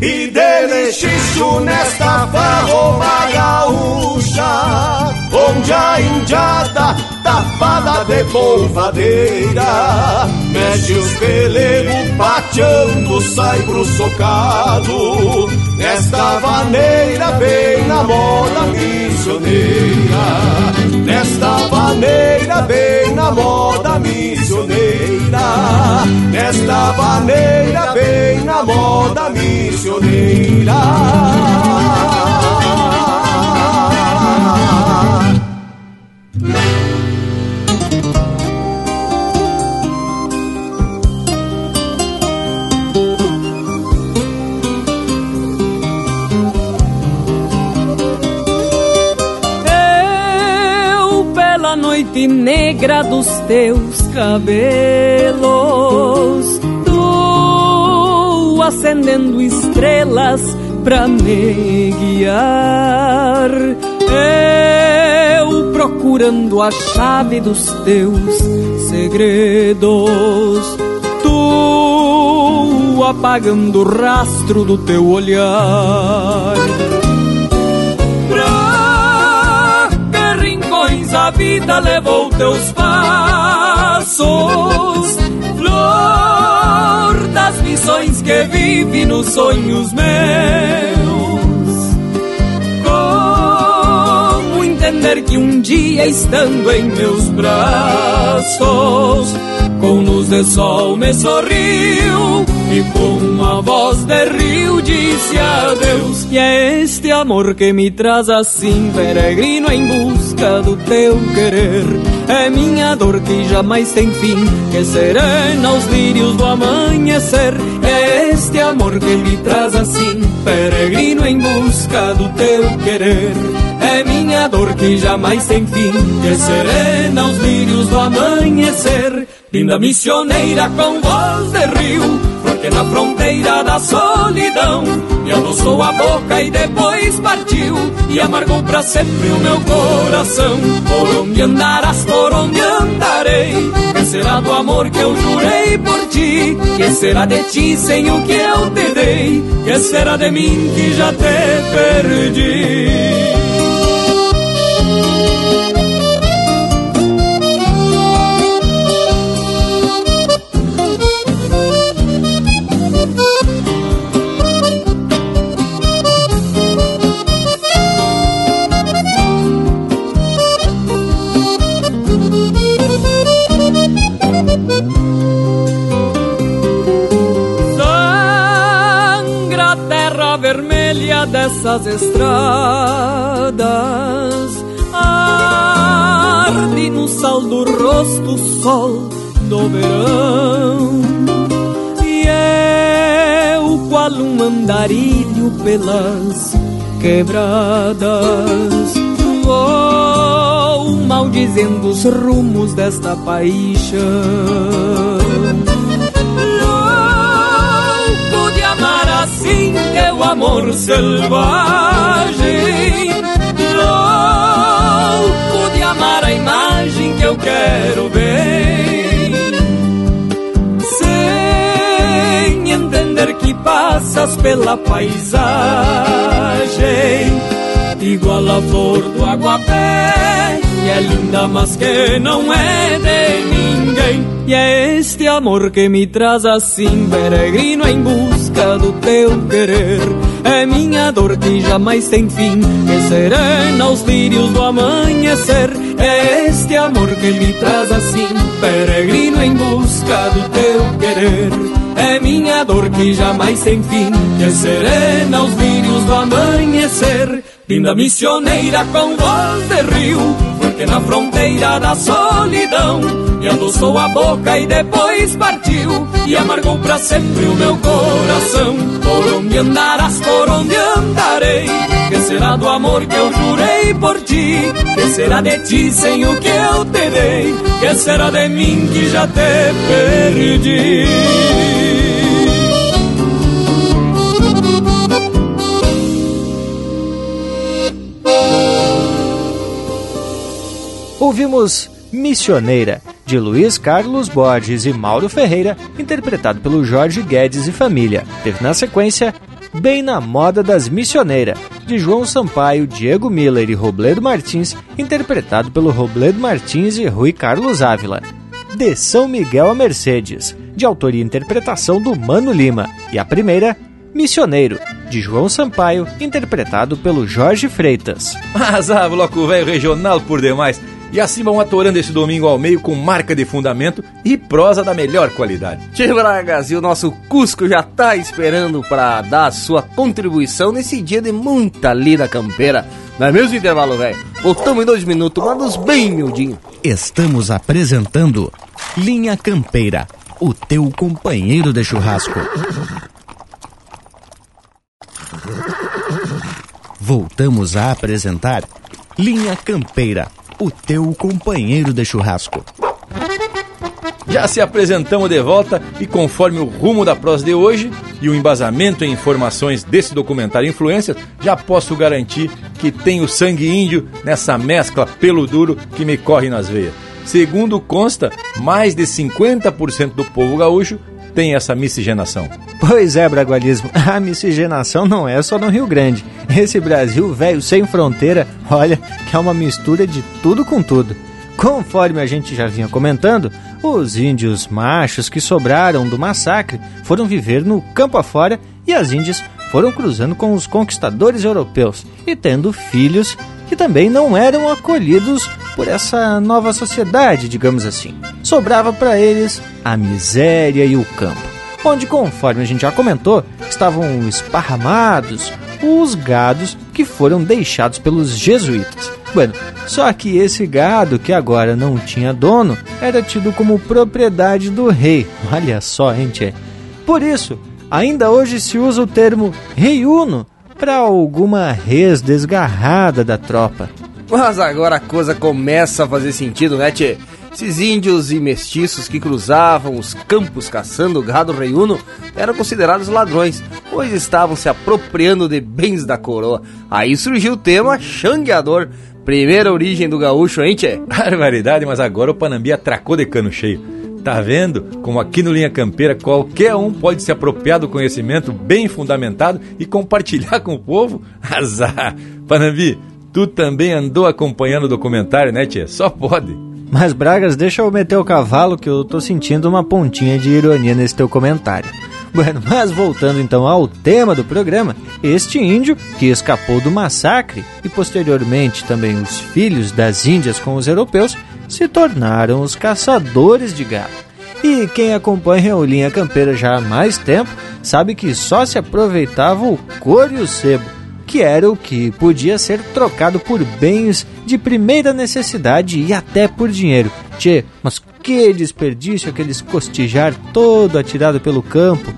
E dele xixo nesta farroba gaúcha Onde a indiada tapada de polvadeira. Mexe os pelegos pateando, sai pro socado Nesta maneira bem na moda missioneira. Nesta maneira bem na moda missioneira. Nesta maneira bem na moda missioneira noite negra dos teus cabelos, tu acendendo estrelas pra me guiar. Eu procurando a chave dos teus segredos, tu apagando o rastro do teu olhar. A vida levou teus passos, flor das missões que vive nos sonhos meus. Como entender que um dia estando em meus braços, com luz de sol me sorriu e com uma voz de rio disse adeus. E é este amor que me traz assim, peregrino em busca do teu querer. É minha dor que jamais tem fim, que serena os lírios do amanhecer. É este amor que me traz assim, peregrino em busca do teu querer. É minha dor que jamais tem fim, que serena os lírios do amanhecer. Linda missioneira com voz de rio, na fronteira da solidão me adoçou a boca e depois partiu e amargou para sempre o meu coração. Por onde andarás, por onde andarei? Que será do amor que eu jurei por ti? Que será de ti sem o que eu te dei? Que será de mim que já te perdi? Dessas estradas arde no sal do rosto o sol do verão e eu embala um andarilho pelas quebradas. Vou maldizendo os rumos desta paixão. Amor selvagem. Louco de amar a imagem que eu quero ver. Sem entender que passas pela paisagem igual a flor do aguapé. E é linda, mas que não é de ninguém. E é este amor que me traz assim, peregrino em busca do teu querer. É minha dor que jamais tem fim, que serena os lírios do amanhecer. É este amor que me traz assim, peregrino em busca do teu querer. É minha dor que jamais tem fim, que serena os lírios do amanhecer. Linda missioneira com voz de rio, porque na fronteira da solidão me adoçou a boca e depois partiu e amargou para sempre o meu coração. Por onde andarás, por onde andarei? Que será do amor que eu jurei por ti? Que será de ti sem o que eu te dei? Que será de mim que já te perdi? Ouvimos Missioneira, de Luiz Carlos Borges e Mauro Ferreira, interpretado pelo Jorge Guedes e família. Teve na sequência Bem na Moda das Missioneiras, de João Sampaio, Diego Miller e Robledo Martins, interpretado pelo Robledo Martins e Rui Carlos Ávila. De São Miguel a Mercedes, de autoria e interpretação do Mano Lima. E a primeira, Missioneiro, de João Sampaio, interpretado pelo Jorge Freitas. Mas ah, bloco velho regional por demais. E assim vão atorando esse domingo ao meio com marca de fundamento e prosa da melhor qualidade. Tchê Bragas, e o nosso Cusco já tá esperando para dar a sua contribuição nesse dia de muita lida campeira. Não é mesmo intervalo, velho? Voltamos em dois minutos, manda bem miudinho. Estamos apresentando Linha Campeira, o teu companheiro de churrasco. Voltamos a apresentar Linha Campeira, o teu companheiro de churrasco. Já se apresentamos de volta e conforme o rumo da prosa de hoje e o embasamento em informações desse documentário Influências, já posso garantir que tenho sangue índio nessa mescla pelo duro que me corre nas veias. Segundo consta, mais de 50% do povo gaúcho tem essa miscigenação. Pois é, Bragualismo, a miscigenação não é só no Rio Grande. Esse Brasil velho sem fronteira, olha, que é uma mistura de tudo com tudo. Conforme a gente já vinha comentando, os índios machos que sobraram do massacre foram viver no campo afora e as índias foram cruzando com os conquistadores europeus e tendo filhos que também não eram acolhidos por essa nova sociedade, digamos assim. Sobrava para eles a miséria e o campo, onde, conforme a gente já comentou, estavam esparramados os gados que foram deixados pelos jesuítas. Bueno, só que esse gado, que agora não tinha dono, era tido como propriedade do rei. Olha só, gente. Por isso, ainda hoje se usa o termo reiuno para alguma res desgarrada da tropa. Mas agora a coisa começa a fazer sentido, né, tchê? Esses índios e mestiços que cruzavam os campos caçando gado reiuno eram considerados ladrões, pois estavam se apropriando de bens da coroa. Aí surgiu o tema xangueador, primeira origem do gaúcho, hein, tchê? Barbaridade, mas agora o Panambi atracou de cano cheio. Tá vendo como aqui no Linha Campeira qualquer um pode se apropriar do conhecimento bem fundamentado e compartilhar com o povo? Azar! Panambi, Tu também andou acompanhando o documentário, né, tia? Só pode. Mas, Bragas, deixa eu meter o cavalo que eu tô sentindo uma pontinha de ironia nesse teu comentário. Bueno, mas voltando então ao tema do programa, este índio que escapou do massacre e posteriormente também os filhos das Índias com os europeus se tornaram os caçadores de gado. E quem acompanha o Linha Campeira já há mais tempo sabe que só se aproveitava o couro e o sebo que era o que podia ser trocado por bens de primeira necessidade e até por dinheiro. Tchê, mas que desperdício aqueles costijar todo atirado pelo campo.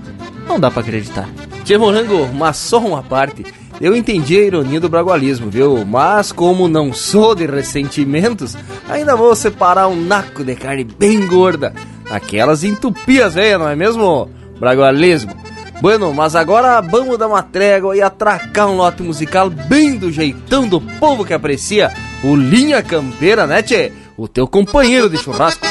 Não dá para acreditar. Tchê Morango, mas só uma parte. Eu entendi a ironia do bragualismo, viu? Mas como não sou de ressentimentos, ainda vou separar um naco de carne bem gorda. Aquelas entupias velhas, não é mesmo? Bragualismo. Bueno, mas agora vamos dar uma trégua e atracar um lote musical bem do jeitão do povo que aprecia o Linha Campeira, né, tchê? O teu companheiro de churrasco.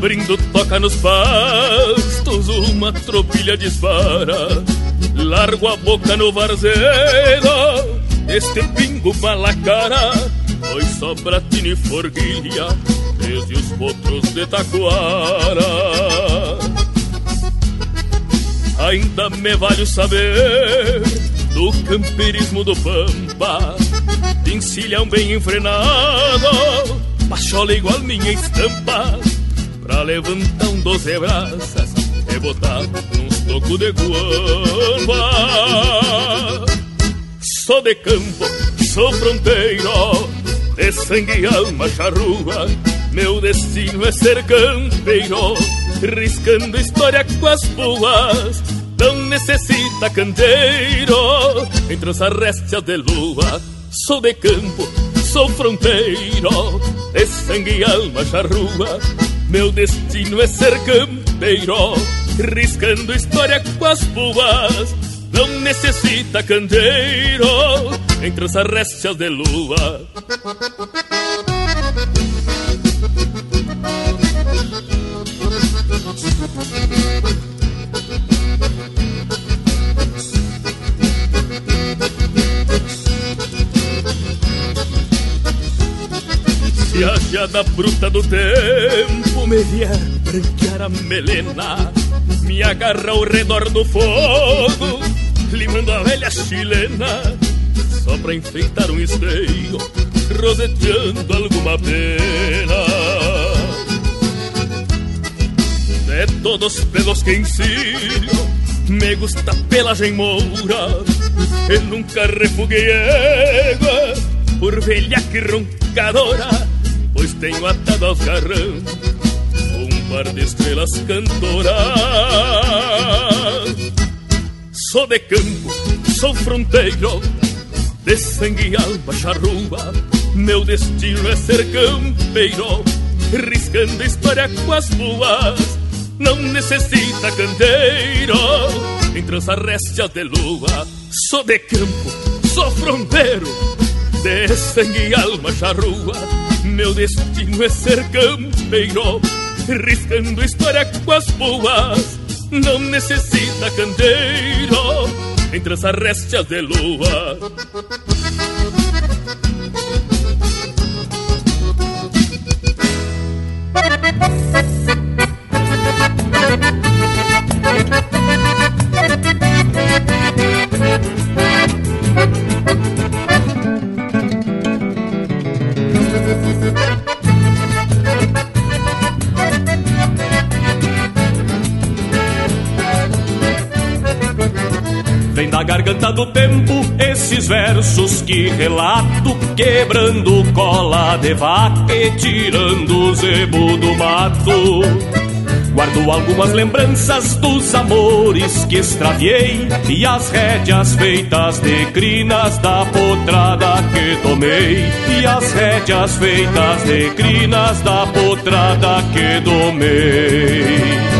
Abrindo toca nos pastos, uma tropilha dispara. Largo a boca no varzedo, este pingo malacara. Pois sobra tino e forquilha, desde os potros de taquara. Ainda me vale saber do camperismo do Pampa, de encilhão bem enfrenado, pachola igual minha estampa Um doze braças e botar num toco de guamba Sou de campo, sou fronteiro De sangue e alma charrua. Meu destino é ser campeiro Riscando história com as boas. Não necessita candeiro Entre as arrestias de lua. Sou de campo, sou fronteiro De sangue e alma charrua meu destino é ser campeiro, riscando história com as boas. Não necessita candeeiro entre as arrestias de lua. Se a geada bruta do tempo me vier branquear a melena, me agarra ao redor do fogo, limando a velha chilena, só pra enfeitar um esteio, roseteando alguma pena. De todos pelos que ensino, me gusta pelagem moura, e nunca refuguei égua por velha que roncadora pois tenho atado aos garrão de estrelas cantoras. Sou de campo, sou fronteiro, de sangue e alma charrua. Meu destino é ser campeiro, riscando história com as boas. Não necessita candeiro, entre as arrestias de lua. Sou de campo, sou fronteiro, de sangue e alma charrua meu destino é ser campeiro, riscando história com as boas. Não necessita candeiro entre as arrestias de lua. Da garganta do tempo esses versos que relato, quebrando cola de vaca e tirando o zebo do mato. Guardo algumas lembranças dos amores que extraviei E as rédeas feitas de crinas da potrada que tomei E as rédeas feitas de crinas da potrada que domei Ah,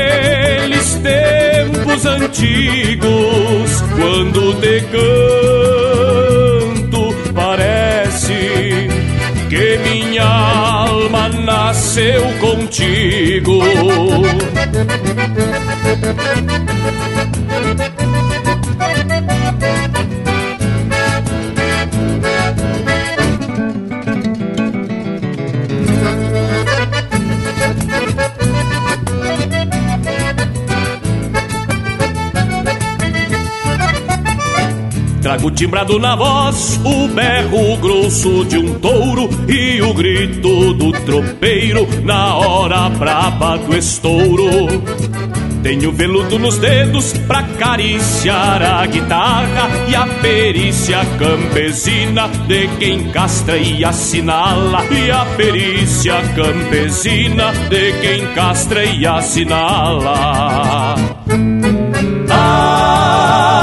antigos, quando te canto, parece que minha alma nasceu contigo. Trago timbrado na voz o berro grosso de um touro e o grito do tropeiro na hora braba do estouro. Tenho veludo nos dedos pra acariciar a guitarra e a perícia campesina de quem castra e assinala. E a perícia campesina de quem castra e assinala.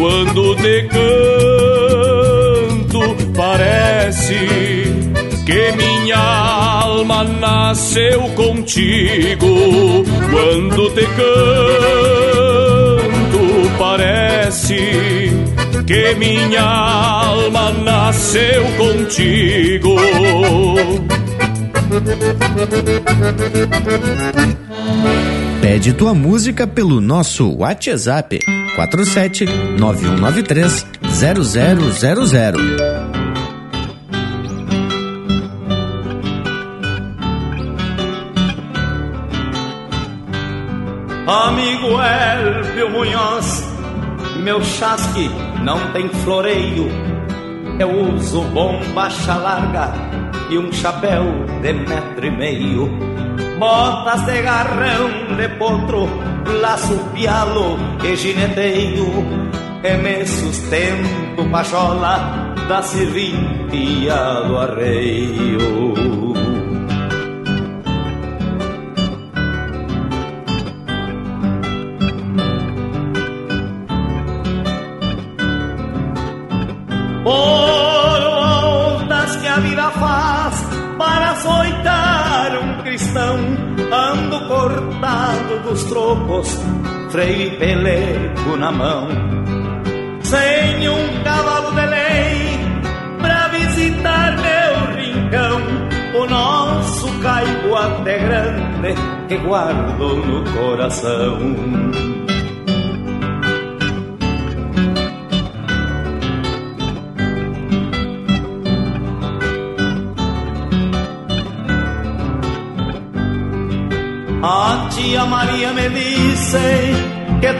quando te canto, parece que minha alma nasceu contigo. Quando te canto, parece que minha alma nasceu contigo. Pede tua música pelo nosso WhatsApp 47 9193 0000. Amigo Elvio Munhoz, meu chasque não tem floreio. Eu uso bombacha larga e um chapéu de metro e meio. Botas de garrão de potro, laço pialo e gineteio. E me sustento pachola da serventia do arreio. Ando cortado dos trocos, freio e pelego na mão. Sem um cavalo de lei pra visitar meu rincão, o nosso caibo até grande que guardo no coração. A tia Maria me disse que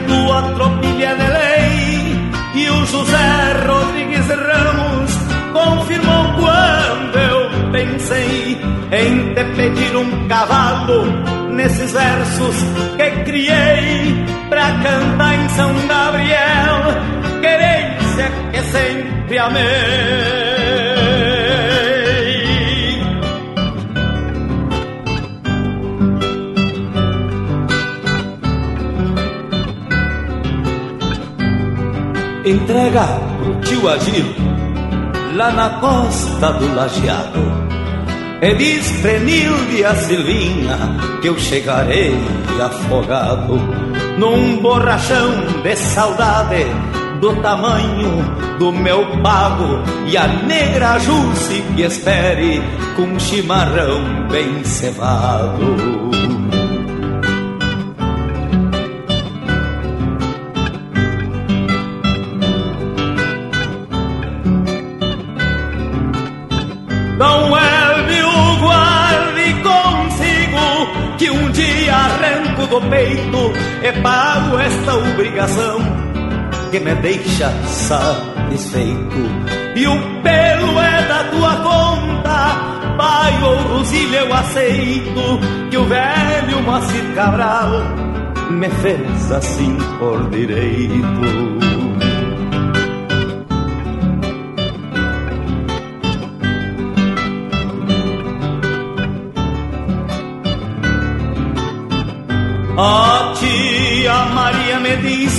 tropilha é de lei e o José Rodrigues Ramos confirmou quando eu pensei em te pedir um cavalo nesses versos que criei pra cantar em São Gabriel, querência que sempre amei. Entrega pro tio Agil lá na costa do lajeado. E diz Prenilde e a Silvina que eu chegarei afogado num borrachão de saudade do tamanho do meu pago e a negra Jusce que espere com chimarrão bem cevado. Do peito e pago esta obrigação que me deixa satisfeito. E o pelo é da tua conta, pai ou Rosilha eu aceito que o velho Moacir Cabral me fez assim por direito.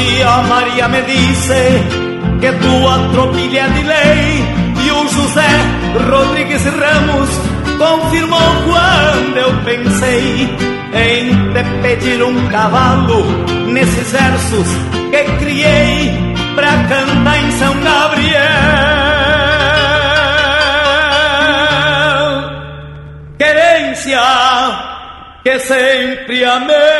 A tia Maria me disse que tua tropilha de lei e o José Rodrigues Ramos confirmou quando eu pensei em te pedir um cavalo nesses versos que criei pra cantar em São Gabriel. Querência que sempre amei.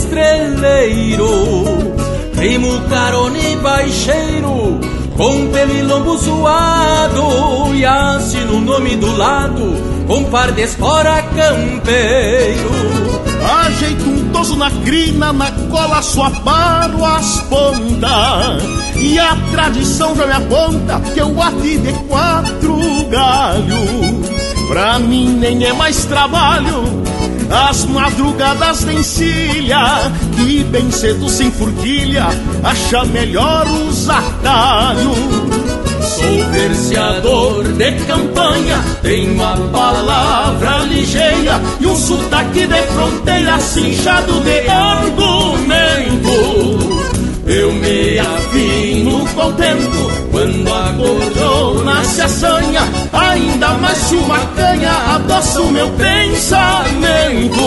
Estreleiro. Primo carone baixeiro, com pelilombo suado. E assino o nome do lado, com par de espora campeiro. Ajeito um toso na crina, na cola só paro as pontas. E a tradição já me aponta que eu ati de quatro galhos. Pra mim nem é mais trabalho as madrugadas de encilha Que bem cedo sem forquilha acha melhor os atalhos Sou verseador de campanha, tenho a palavra ligeira e um sotaque de fronteira cinchado de argumento. Eu me afino contento quando a cordona se assanha, ainda mais uma canha adoça o meu pensamento.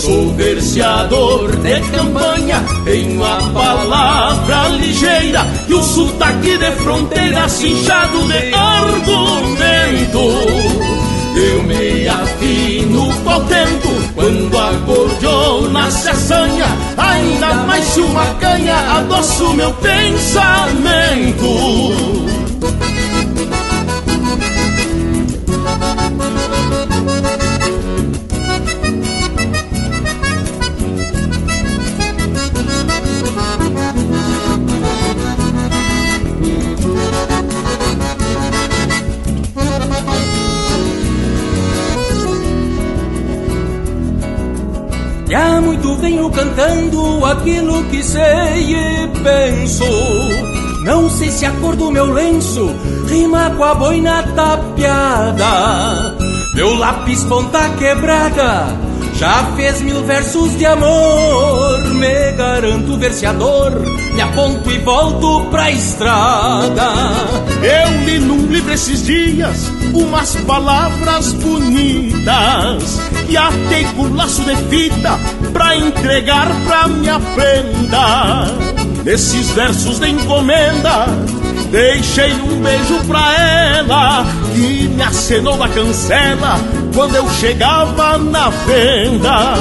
Sou verseador de campanha, tenho a palavra ligeira e o sotaque de fronteira cinchado de argumento. Eu me afino contento quando a cordiona se assanha, ainda mais uma canha adoça o meu pensamento. Venho cantando aquilo que sei e penso. Não sei se a cor do meu lenço rima com a boina tapeada. Meu lápis ponta quebrada já fez mil versos de amor. Me garanto verseador, me aponto e volto pra estrada. Eu li num livro esses dias umas palavras bonitas e atei por laço de fita entregar pra minha prenda. Nesses versos de encomenda, deixei um beijo pra ela que me acenou na cancela quando eu chegava na venda.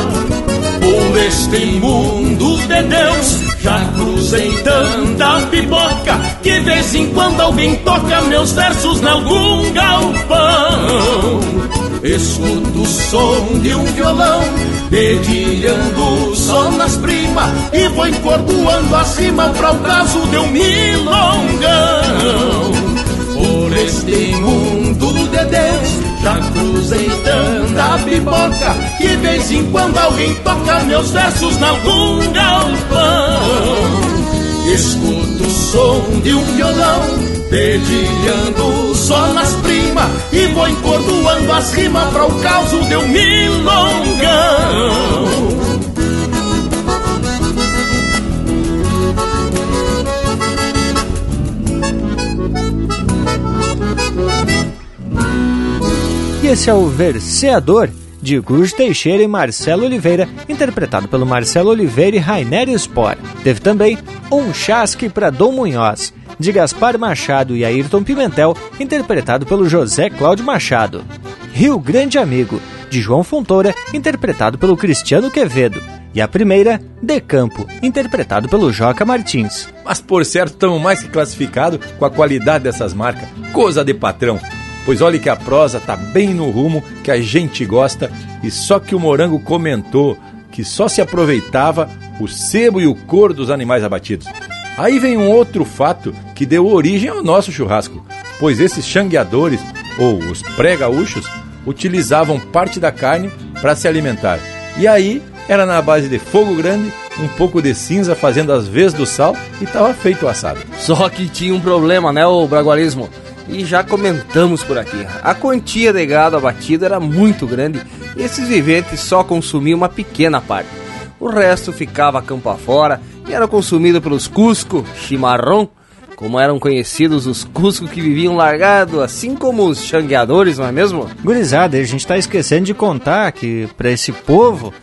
Por este mundo de Deus, já cruzei tanta pipoca que vez em quando alguém toca meus versos em algum galpão. Escuto o som de um violão dedilhando só nas primas e vou encordoando acima para o caso de um milongão. Por este mundo de Deus já cruzei tanta pipoca que vez em quando alguém toca meus versos em algum galpão. Escuto o som de um violão dedilhando só nas primas E vou encordoando as rimas para o caos de um milongão E esse é o Verseador, de Cruz Teixeira e Marcelo Oliveira, interpretado pelo Marcelo Oliveira e Rainer Spor. Teve também Um Chasque para Dom Munhoz, de Gaspar Machado e Ayrton Pimentel, interpretado pelo José Cláudio Machado. Rio Grande Amigo, de João Fontoura, interpretado pelo Cristiano Quevedo. E a primeira, De Campo, interpretado pelo Joca Martins. Mas por certo, estamos mais que classificados com a qualidade dessas marcas. Coisa de patrão. Pois olhe que a prosa tá bem no rumo que a gente gosta e só que o Morango comentou que só se aproveitava o sebo e o couro dos animais abatidos. Aí vem um outro fato que deu origem ao nosso churrasco, pois esses xangueadores, ou os pré-gaúchos, utilizavam parte da carne para se alimentar. E aí era na base de fogo grande, um pouco de cinza fazendo as vezes do sal e estava feito o assado. Só que tinha um problema, né, o bragualismo? E já comentamos por aqui. A quantia de gado abatido era muito grande e esses viventes só consumiam uma pequena parte. O resto ficava campo afora e era consumido pelos Cusco, chimarrão, como eram conhecidos os Cusco que viviam largado, assim como os xangueadores, não é mesmo? Gurizada, a gente tá esquecendo de contar que para esse povo,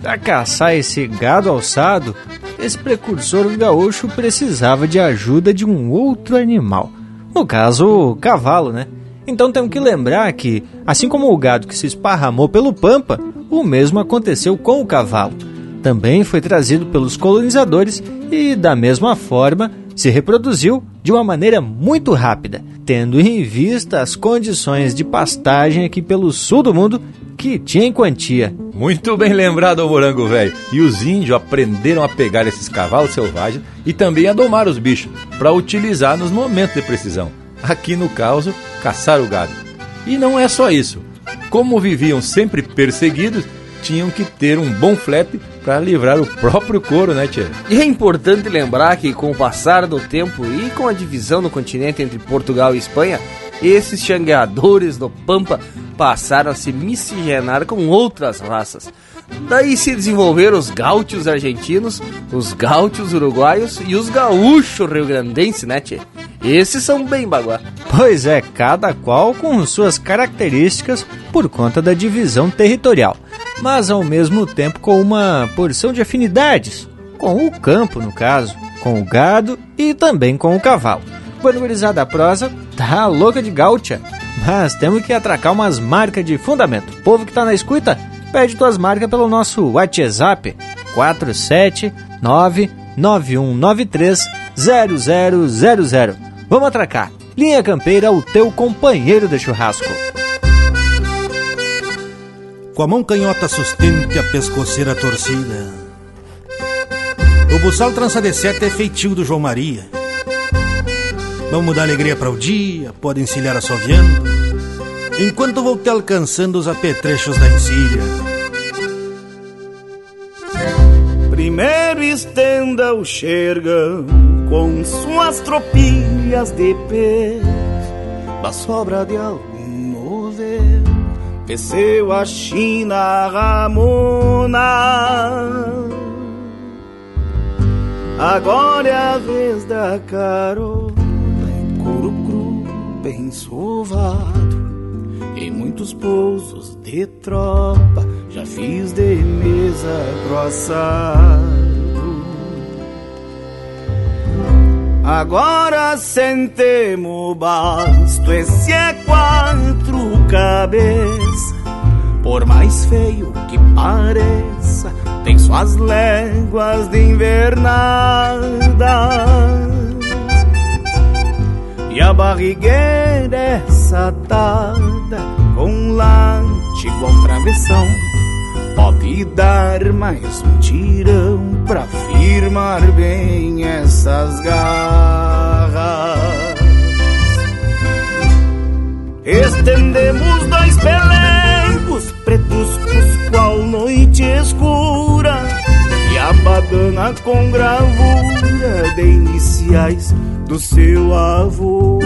para caçar esse gado alçado, esse precursor gaúcho precisava de ajuda de um outro animal. No caso, o cavalo, né? Então temos que lembrar que, assim como o gado que se esparramou pelo Pampa, o mesmo aconteceu com o cavalo. Também foi trazido pelos colonizadores e, da mesma forma, se reproduziu de uma maneira muito rápida, tendo em vista as condições de pastagem aqui pelo sul do mundo que tinha em quantia. Muito bem lembrado, Morango Velho. E os índios aprenderam a pegar esses cavalos selvagens e também a domar os bichos, para utilizar nos momentos de precisão. Aqui no caos, caçar o gado. E não é só isso. Como viviam sempre perseguidos, tinham que ter um bom flete para livrar o próprio couro, né, tia? E é importante lembrar que com o passar do tempo e com a divisão no continente entre Portugal e Espanha, esses xangueadores do Pampa passaram a se miscigenar com outras raças. Daí se desenvolveram os gaúchos argentinos, os gaúchos uruguaios e os gaúchos rio-grandenses, né, tchê? Esses são bem baguá. Pois é, cada qual com suas características por conta da divisão territorial, mas ao mesmo tempo com uma porção de afinidades, com o campo, no caso, com o gado e também com o cavalo. Quando gurizada a prosa, tá louca de gaúcha, mas temos que atracar umas marcas de fundamento. Povo que tá na escuta, pede tuas marcas pelo nosso WhatsApp 47991930000. Vamos atracar. Linha Campeira, o teu companheiro de churrasco. Com a mão canhota sustente a pescoceira torcida. O buçal trança de é feitio do João Maria. Vamos dar alegria para o dia, pode encilhar assoviando, enquanto vou te alcançando os apetrechos da encilha. Primeiro estenda o xergão com suas tropilhas de pé da sobra de algum novelo, desceu a China Ramona. Agora é a vez da carona couro cru, bem sovado. Em muitos pousos de tropa, já fiz de mesa grossado. Agora sentemos basto, esse é quatro cabeça. Por mais feio que pareça, tem suas léguas de invernada. E a barrigueira é satada com late igual travessão. Pode dar mais um tirão pra firmar bem essas garras. Estendemos dois pelegos pretos qual noite escura. E a badana com gravura de iniciais do seu avô.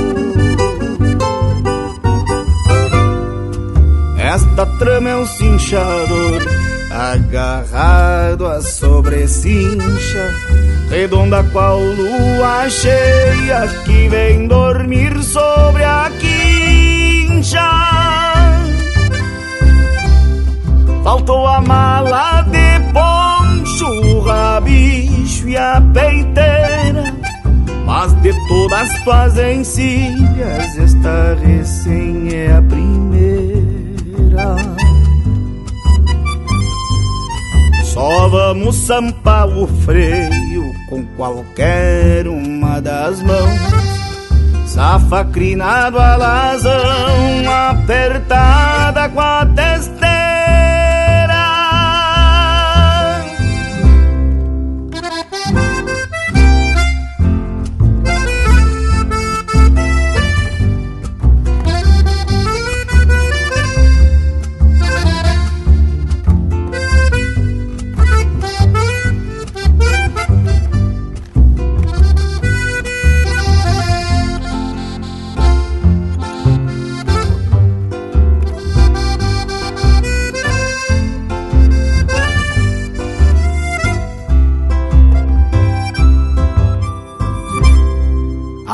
cama é um cinchador agarrado à sobrecincha, redonda qual lua cheia que vem dormir sobre a quincha. Faltou a mala de poncho, o rabicho e a peiteira, mas de todas tuas encilhas, esta recém é a primeira. Só vamos sampar o freio com qualquer uma das mãos. Safa crinado alazão, apertada com a testeira.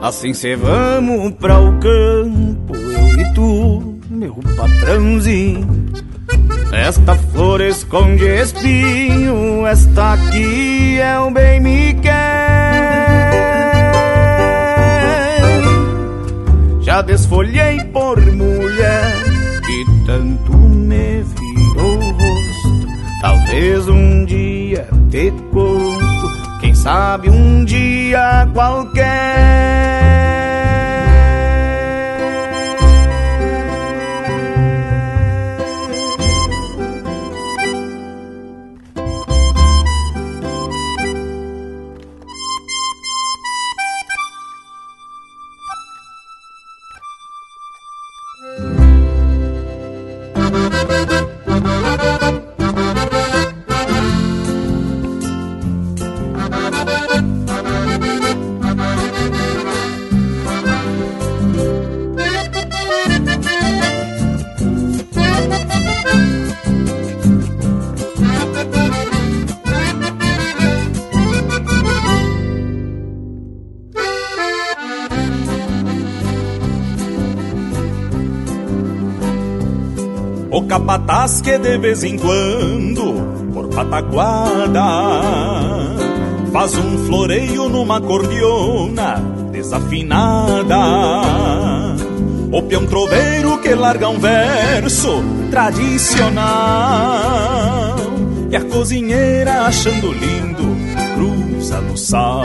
Assim cê vamos pra o campo, eu e tu, meu patrãozinho. Esta flor esconde espinho, esta aqui é o bem me quer. Já desfolhei por mulher que tanto me virou o rosto. Talvez um dia te conto, sabe um dia qualquer. O capataz que de vez em quando, por pataguada, faz um floreio numa cordiona desafinada. O peão troveiro que larga um verso tradicional. E a cozinheira achando lindo, cruza no sal.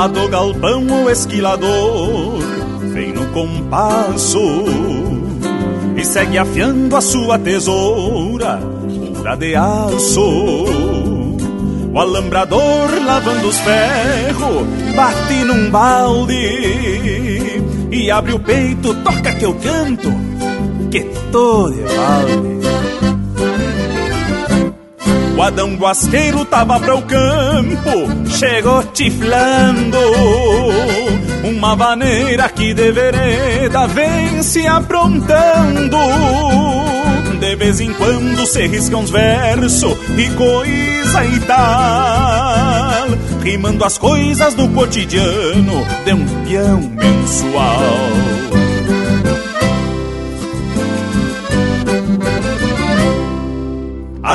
Lá do galpão o esquilador vem no compasso e segue afiando a sua tesoura, pura de aço. O alambrador lavando os ferros, bate num balde e abre o peito, toca que eu canto, que tô de balde. O Adão Guasqueiro tava para o campo, chegou tiflando. Uma vaneira que de vereda vem se aprontando. De vez em quando se risca uns versos e coisa e tal. Rimando as coisas do cotidiano de um peão mensual.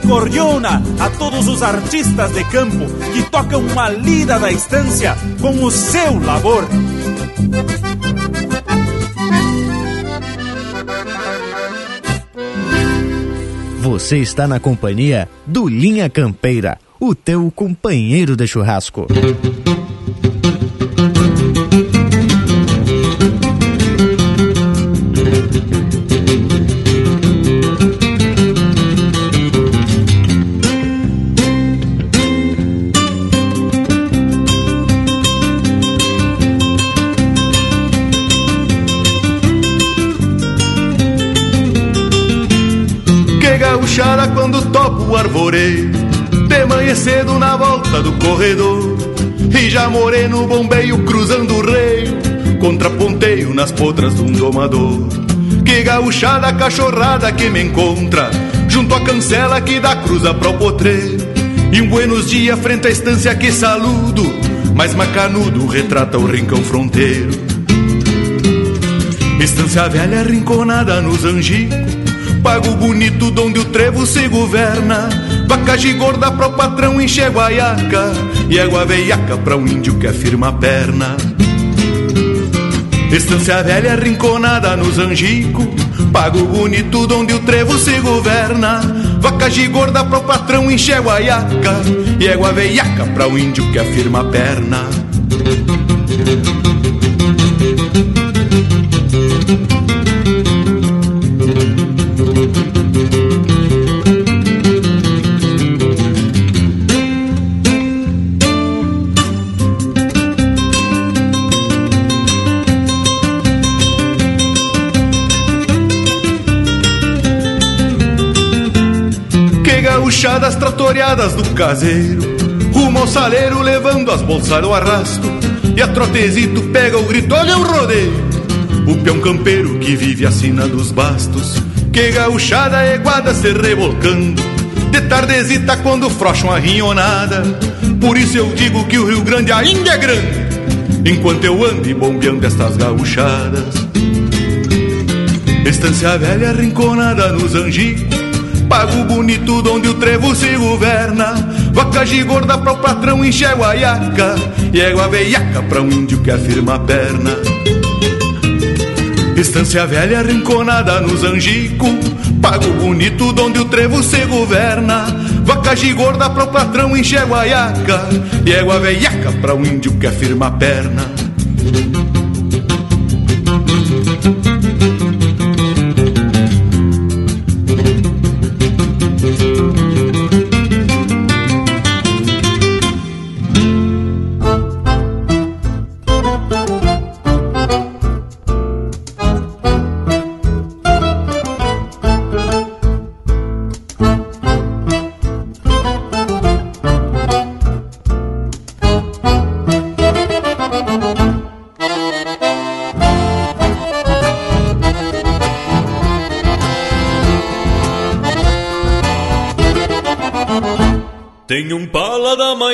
Abraço de cordiona a todos os artistas de campo que tocam uma lida da estância com o seu labor. Você está na companhia do Linha Campeira, o teu companheiro de churrasco. Manhã cedo na volta do corredor. E já morei no bombeio cruzando o reio Contraponteio nas potras de um domador. Que gauchada cachorrada que me encontra Junto à cancela que dá cruza pro potreiro E um buenos dias frente à estância que saludo Mas macanudo retrata o rincão fronteiro. Estância velha rinconada nos angicos Pago bonito donde o trevo se governa Vacagem gorda pro patrão enche guaiaca E égua veiaca pra um índio que afirma a perna. Estância velha rinconada nos angico Pago bonito donde o trevo se governa. Vacagem gorda pro patrão enche guaiaca E égua veiaca pra um índio que afirma a perna puxadas tratoreadas do caseiro Rumo ao saleiro levando as bolsas no arrasto E a trotezito pega o grito, olha o rodeio! O peão campeiro que vive a sina dos bastos Que gauchada eguada se revolcando De tardezita quando frocham a rinhonada. Por isso eu digo que o Rio Grande ainda é grande Enquanto eu ando bombeando estas gauchadas. Estância velha rinconada nos angicos Pago bonito onde o trevo se governa. Vaca gorda para o patrão enche guaiaca E égua veiaca para um índio que afirma a perna. Estância velha rinconada nos angico Pago bonito onde o trevo se governa. Vaca gorda para o patrão enche guaiaca E égua veiaca para um índio que afirma a perna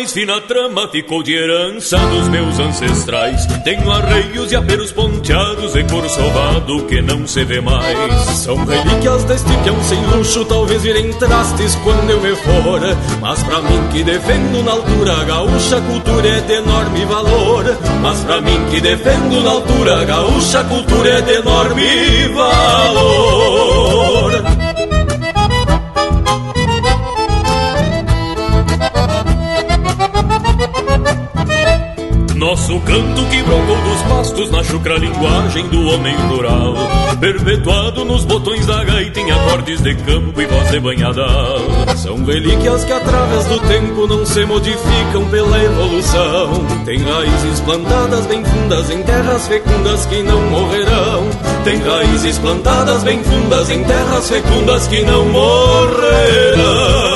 mais fina trama, ficou de herança dos meus ancestrais. Tenho arreios e aperos ponteados e sovado que não se vê mais. São relíquias deste peão sem luxo, talvez virem trastes quando eu me for. Mas pra mim que defendo na altura gaúcha, cultura é de enorme valor. Mas pra mim que defendo na altura gaúcha, cultura é de enorme valor. Nosso canto que brocou dos pastos na chucra linguagem do homem rural Perpetuado nos botões da gaita em acordes de campo e voz de banhadal São relíquias que através do tempo não se modificam pela evolução. Tem raízes plantadas bem fundas em terras fecundas que não morrerão. Tem raízes plantadas bem fundas em terras fecundas que não morrerão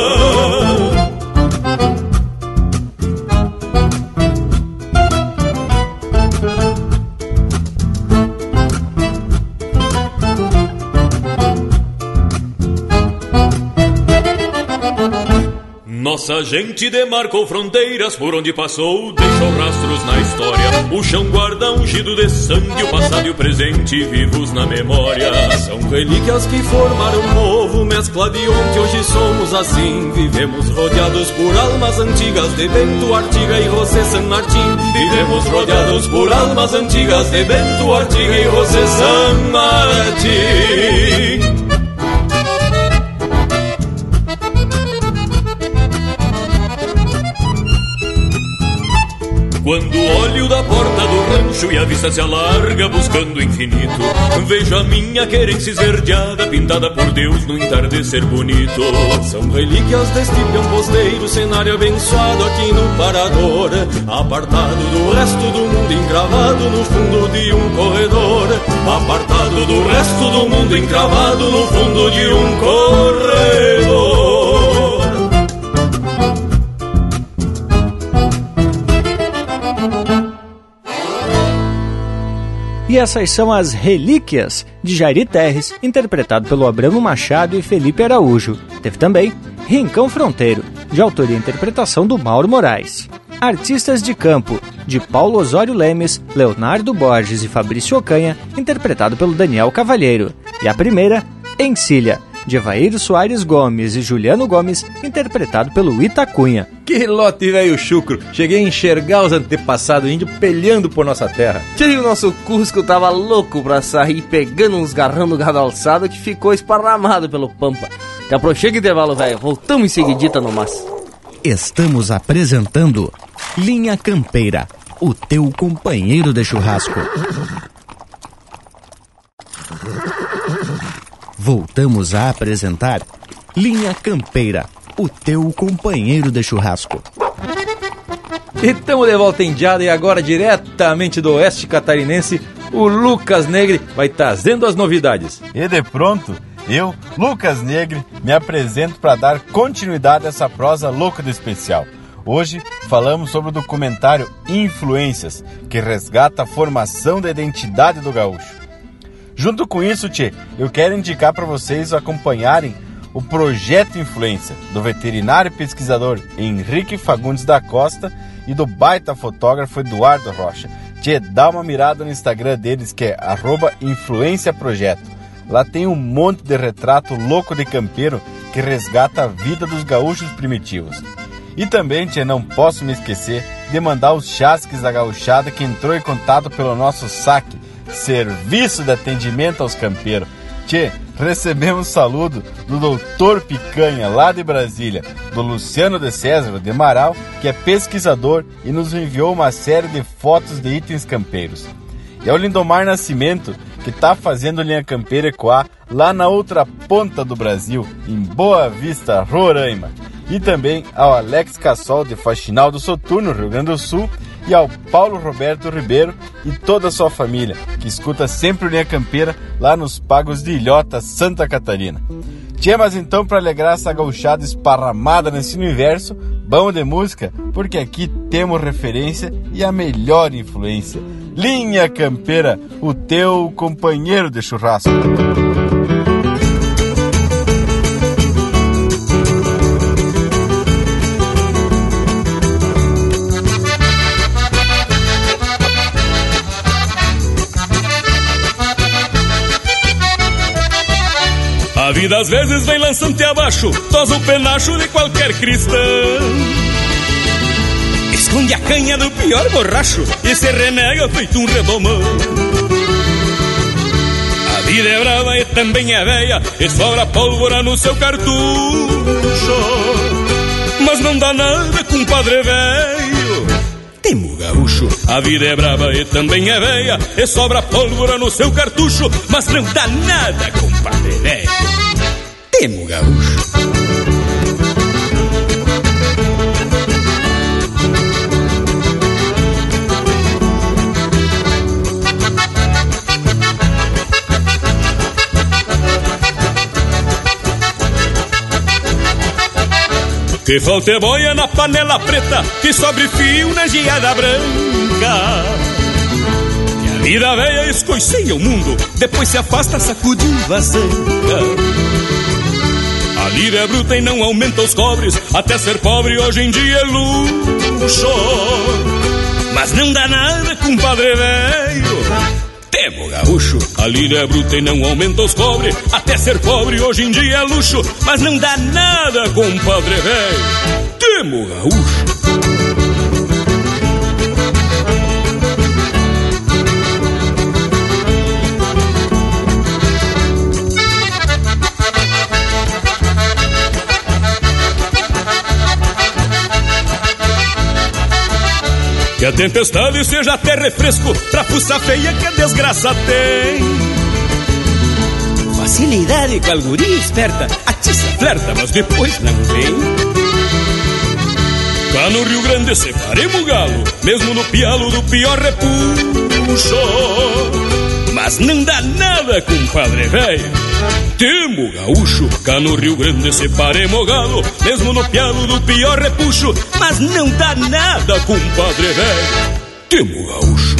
Nossa gente demarcou fronteiras por onde passou, deixou rastros na história. O chão guarda ungido de sangue, o passado e o presente vivos na memória. São relíquias que formaram um novo, mescla de ontem, hoje somos assim. Vivemos rodeados por almas antigas de Bento, Artiga e José San Martín. Vivemos rodeados por almas antigas de Bento, Artiga e José San Martín. Quando olho da porta do rancho e a vista se alarga buscando o infinito, vejo a minha querência esverdeada, pintada por Deus no entardecer bonito. São relíquias deste peão posteiro, cenário abençoado aqui no parador, apartado do resto do mundo, encravado no fundo de um corredor. Apartado do resto do mundo, encravado no fundo de um corredor. E essas são as Relíquias de Jairi Terres, interpretado pelo Abramo Machado e Felipe Araújo. Teve também Rincão Fronteiro, de autoria e interpretação do Mauro Moraes. Artistas de Campo, de Paulo Osório Lemes, Leonardo Borges e Fabrício Ocanha, interpretado pelo Daniel Cavalheiro. E a primeira, Encilha, de Evair Soares Gomes e Juliano Gomes, interpretado pelo Itacunha. Que lote velho chucro! Cheguei a enxergar os antepassados índios pelhando por nossa terra. Tchê, o nosso Cusco tava louco pra sair pegando uns garrão do gado alçado que ficou esparramado pelo pampa. Caprou, chega intervalo, velho. Voltamos em seguidita no mas. Estamos apresentando Linha Campeira, o teu companheiro de churrasco. Voltamos a apresentar Linha Campeira, o teu companheiro de churrasco. E estamos de volta em Diada e agora diretamente do oeste catarinense, o Lucas Negre vai trazendo as novidades. E de pronto, eu, Lucas Negre, me apresento para dar continuidade a essa prosa louca do especial. Hoje falamos sobre o documentário Influências, que resgata a formação da identidade do gaúcho. Junto com isso, Tchê, eu quero indicar para vocês acompanharem o Projeto Influência, do veterinário pesquisador Henrique Fagundes da Costa e do baita fotógrafo Eduardo Rocha. Tchê, dá uma mirada no Instagram deles que é influenciaprojeto. Lá tem um monte de retrato louco de campeiro que resgata a vida dos gaúchos primitivos. E também, Tchê, não posso me esquecer de mandar os chasques da gauchada que entrou em contato pelo nosso saque Serviço de Atendimento aos Campeiros. Tchê, recebemos saludo do doutor Picanha, lá de Brasília, do Luciano de César de Amaral, que é pesquisador e nos enviou uma série de fotos de itens campeiros. E ao Lindomar Nascimento, que está fazendo linha campeira ecoar lá na outra ponta do Brasil, em Boa Vista, Roraima. E também ao Alex Cassol, de Faxinal do Soturno, Rio Grande do Sul, e ao Paulo Roberto Ribeiro e toda a sua família, que escuta sempre o Linha Campeira lá nos Pagos de Ilhota, Santa Catarina. Tinha mas então para alegrar essa gauchada esparramada nesse universo, bom de música, porque aqui temos referência e a melhor influência. Linha Campeira, o teu companheiro de churrasco. A vida às vezes vem lançante abaixo, tosa o penacho de qualquer cristão. Esconde a canha do pior borracho e se renega feito um redomão. A vida é brava e também é velha, e sobra pólvora no seu cartucho. Mas não dá nada, compadre velho. Temo gaúcho, a vida é brava e também é velha, e sobra pólvora no seu cartucho. Mas não dá nada, compadre velho. Gaúcho. Que falta é boia na panela preta, que sobre fio na geada branca. Que a vida velha escoiceia o mundo, depois se afasta sacudindo a zanca. A lira é bruta e não aumenta os cobres, até ser pobre hoje em dia é luxo. Mas não dá nada, compadre velho. Temo gaúcho, a lira é bruta e não aumenta os cobre. Até ser pobre hoje em dia é luxo, mas não dá nada, compadre velho. Temo gaúcho. Que a tempestade seja até refresco pra fuça feia que a desgraça tem. Facilidade com a guria esperta, atiça, flerta, mas depois não vem. Cá no Rio Grande separemos o galo, mesmo no pialo do pior repuxo. Mas não dá nada, compadre velho. Temo gaúcho, cá no Rio Grande separemos galo, mesmo no pialo do pior repuxo. Mas não dá nada, compadre velho. Temo gaúcho.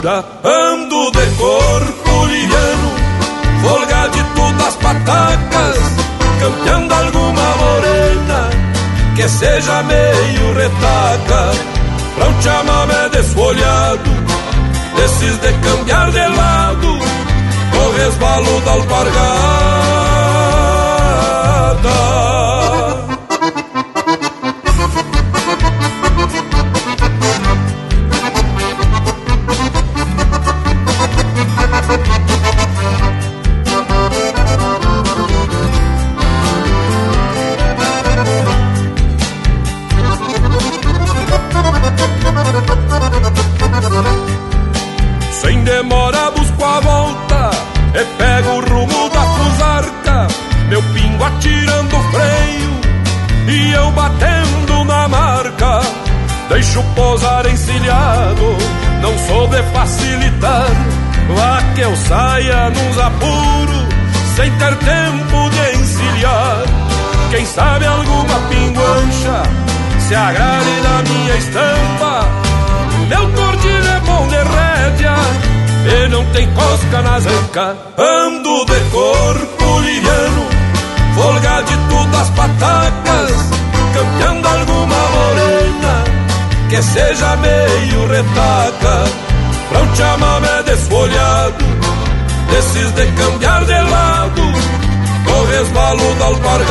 De. Ando de corpo liviano, folgadito das patacas, campeando alguma morena que seja meio retaca. Pra um chamamé desfolhado, desses de cambiar de lado, com resvalo da alpargata. Sem ter tempo de encilhar. Quem sabe alguma pinguancha Se agrade da minha estampa. Meu tordilho é bom de rédea E não tem cosca na zanca Ando de corpo liviano Folgadito das patacas Campeando alguma morena Que seja meio retaca. Pra um chamamé desfolhado Desses de cambiar de lado Com resvalo da alpargata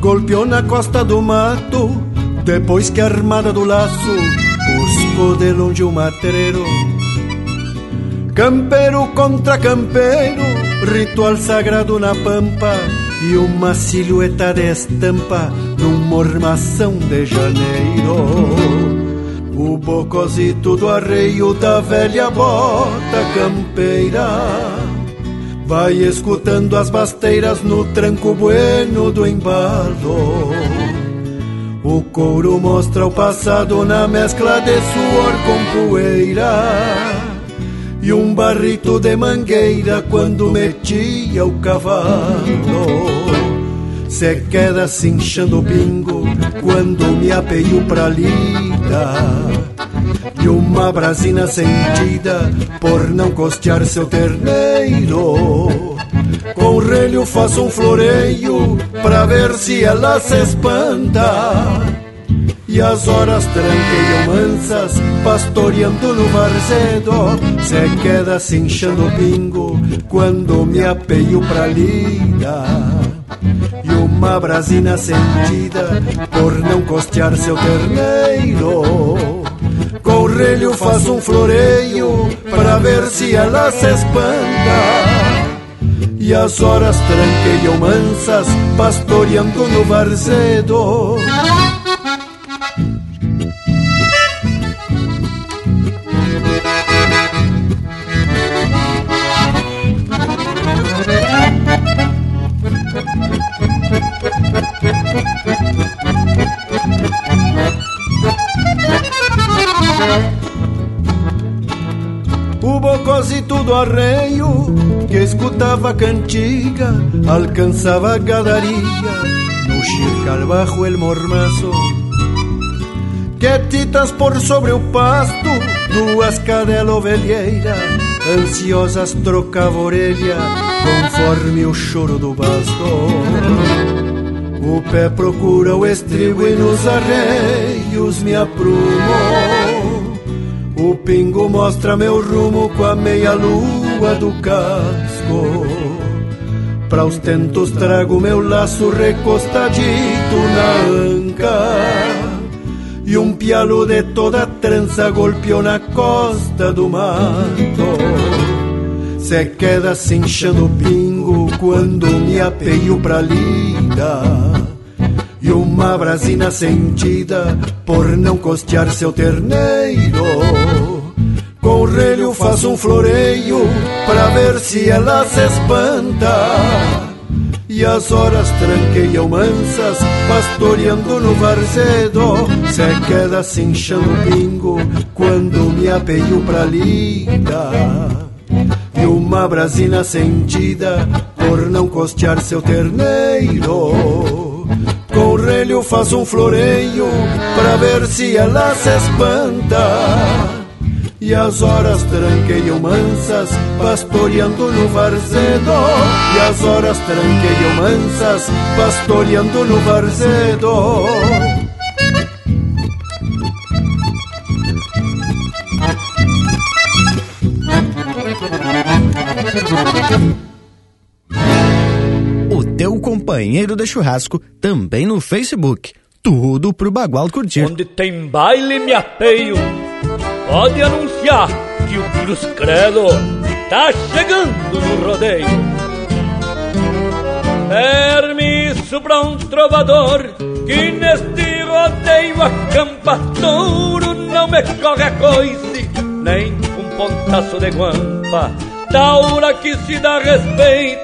Golpeou na costa do mato, depois que armada do laço buscou de longe o matreiro. Campeiro contra campeiro, ritual sagrado na pampa e uma silhueta de estampa num mormação de janeiro. O bocozito do arreio da velha bota campeira Vai escutando as basteiras no tranco bueno do embalo. O couro mostra o passado na mescla de suor com poeira. E um barrito de mangueira quando metia o cavalo. Se queda cinchando o pingo quando me apeio pra lida e uma brasina sentida por não costear seu terneiro. Com relho faço um floreio pra ver se ela se espanta. E as horas tranqueiam mansas, pastoreando no varzedo. Se queda cinchando o pingo quando me apeio pra lida. E uma brasina sentida por não costear seu terneiro. Com relho faço um floreio para ver se ela se espanta. E as horas tranqueiam mansas, pastoreando no varzedo. O bocozito do arreio que escutava cantiga alcançava a gadaria no xircal bajo el mormaço. Quietitas por sobre o pasto, duas cadelas ovelheira, ansiosas trocava orelha conforme o choro do basto. O pé procura o estribo e nos arreios me aprumo. Pingo mostra meu rumo com a meia lua do casco. Pra os tentos trago meu laço recostadito na anca. E um pialo de toda trança golpeou na costa do mato. Se queda cinchando o pingo quando me apeio pra lida. E uma brasina sentida por não costear seu terneiro. Com relho faço um floreio pra ver se ela se espanta. E as horas tranqueiam mansas, pastoreando no varzedo. Se queda cinchando o pingo quando me apeio pra lida e uma brasina sentida por não costear seu terneiro. Com relho faço um floreio pra ver se ela se espanta. E as horas tranqueiam mansas, pastoreando no varzedo. E as horas tranqueiam mansas, pastoreando no varzedo. O teu companheiro de churrasco também no Facebook. Tudo pro Bagual curtir. Onde tem baile me apeio, pode anunciar que o Cruz Credo tá chegando no rodeio. Permisso pra um trovador que neste rodeio acampa touro, não me corre a coice, nem um pontaço de guampa, taura que se dá respeito,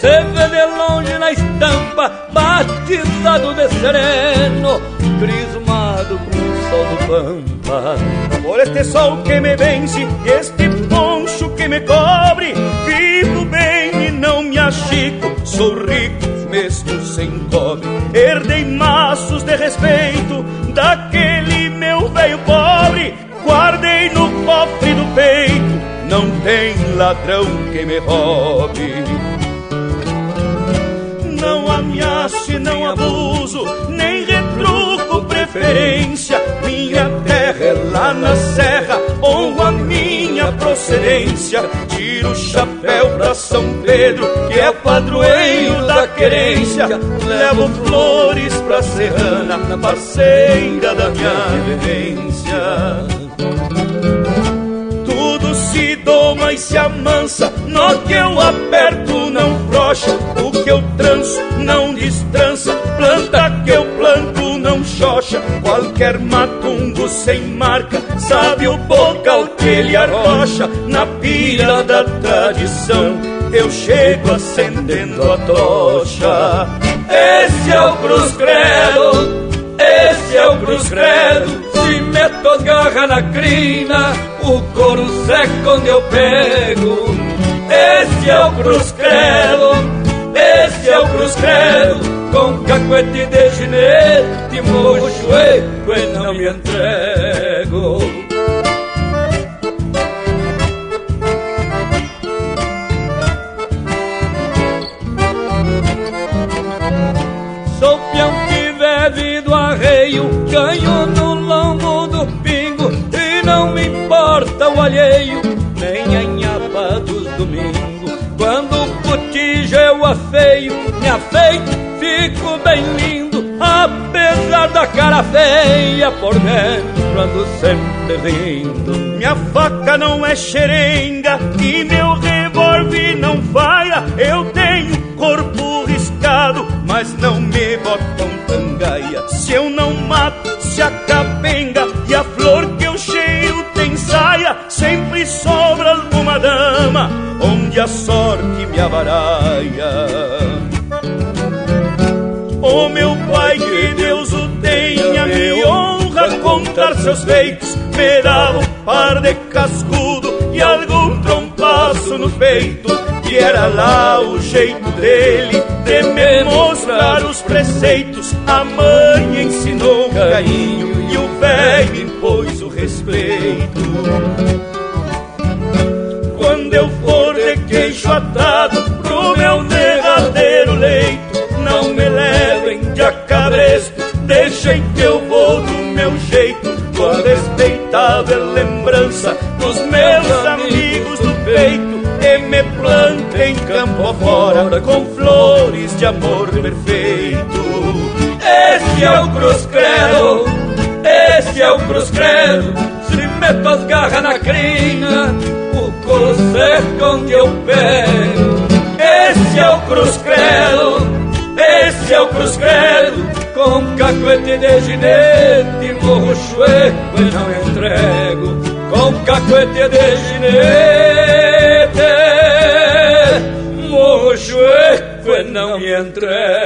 se vê de longe na estampa, batizado de sereno, crismado com o sol do pampa. Por este sol que me vence, este poncho que me cobre, vivo bem e não me achico, sou rico mesmo sem cobre. Herdei maços de respeito daquele meu velho pobre, guardei no cofre do peito, não tem ladrão que me roube. Não ameace, não abuso, nem Minha terra é lá na serra, honro a minha procedência. Tiro o chapéu pra São Pedro, que é padroeiro da querência. Levo flores pra Serrana, parceira da minha vivência tudo se doma e se amansa. No que eu aperto não frouxa, o que eu tranço não destrança. Planta que eu planto não xoxa, qualquer matungo sem marca. Sabe o bocal que ele arrocha na pira da tradição. Eu chego acendendo a tocha. Esse é o Cruz Credo, esse é o Cruz Credo. Se meto as garras na crina, o couro seca onde eu pego. Esse é o Cruz Credo, esse é o Cruz Credo, com cacuete de ginete, mocho e não me entrego. Sou peão que vive do arreio, ganho no lombo do pingo e não me importa o alheio, cotijo eu afeio, me afeito, fico bem lindo, apesar da cara feia, por dentro ando sempre rindo. Minha faca não é xerenga e meu revólver não falha, eu tenho corpo riscado, mas não me botam tangaia. Se eu não mato, se a capenga e a flor que eu cheiro tem saia, sempre sobra alguma dama onde a sorte me avaraia. O meu pai, que Deus o tenha, me honra contar seus feitos, me dava um par de cascudo e algum trompaço no peito. E era lá o jeito dele de me mostrar os preceitos. A mãe ensinou carinho e o velho impôs o respeito. Quando eu for de queixo atado pro meu derradeiro leito, não me levem de acabresto, deixem que eu vou do meu jeito, com respeitável lembrança dos meus amigos do peito, e me plantem campo afora com flores de amor perfeito. Esse é o Cruz Credo, esse é o Cruz Credo, se meto as garras na crina, o couro seca onde eu pego. Esse é o Cruz Credo, esse é o Cruz Credo, com cacuete de ginete, morro chueco e não entrego. Com cacuete de ginete, morro chueco e não me entrego.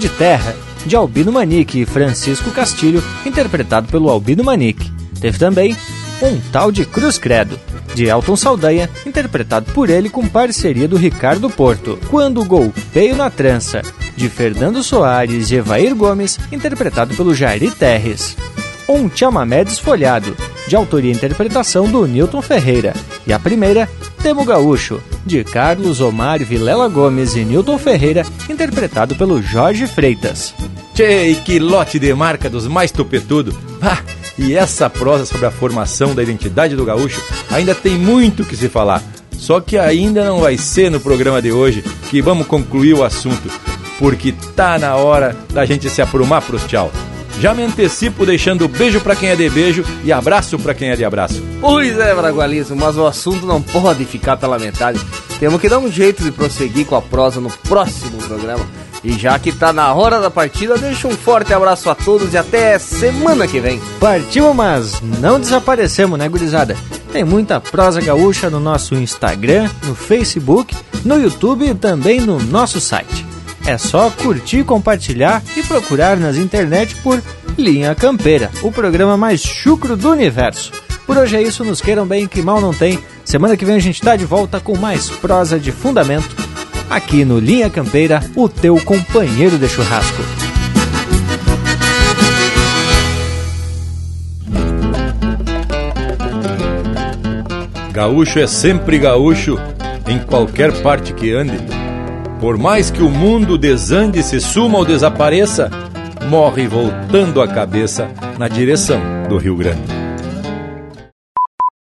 De Terra, de Albino Manique e Francisco Castilho, interpretado pelo Albino Manique. Teve também Um Tal de Cruz Credo, de Elton Saldanha, interpretado por ele com parceria do Ricardo Porto. Quando Golpeio na Trança, de Fernando Soares e Evair Gomes, interpretado pelo Jairi Terres. Um chamamé desfolhado, de autoria e interpretação do Newton Ferreira. E a primeira, Temo Gaúcho, de Carlos Omar Vilela Gomes e Newton Ferreira, interpretado pelo Jorge Freitas. Tchê, que lote de marca dos mais topetudo! Ah, e essa prosa sobre a formação da identidade do gaúcho ainda tem muito que se falar. Só que ainda não vai ser no programa de hoje que vamos concluir o assunto, porque tá na hora da gente se aprumar pros tchau. Já me antecipo deixando beijo para quem é de beijo e abraço para quem é de abraço. Pois é, Bragualismo, mas o assunto não pode ficar pela metade. Temos que dar um jeito de prosseguir com a prosa no próximo programa. E já que tá na hora da partida, deixo um forte abraço a todos e até semana que vem. Partimos, mas não desaparecemos, né, gurizada? Tem muita prosa gaúcha no nosso Instagram, no Facebook, no YouTube e também no nosso site. É só curtir, compartilhar e procurar nas internet por Linha Campeira, o programa mais chucro do universo. Por hoje é isso, nos queiram bem, que mal não tem. Semana que vem a gente tá de volta com mais prosa de fundamento, aqui no Linha Campeira, o teu companheiro de churrasco. Gaúcho é sempre gaúcho, em qualquer parte que ande. Por mais que o mundo desande, se suma ou desapareça, morre voltando a cabeça na direção do Rio Grande.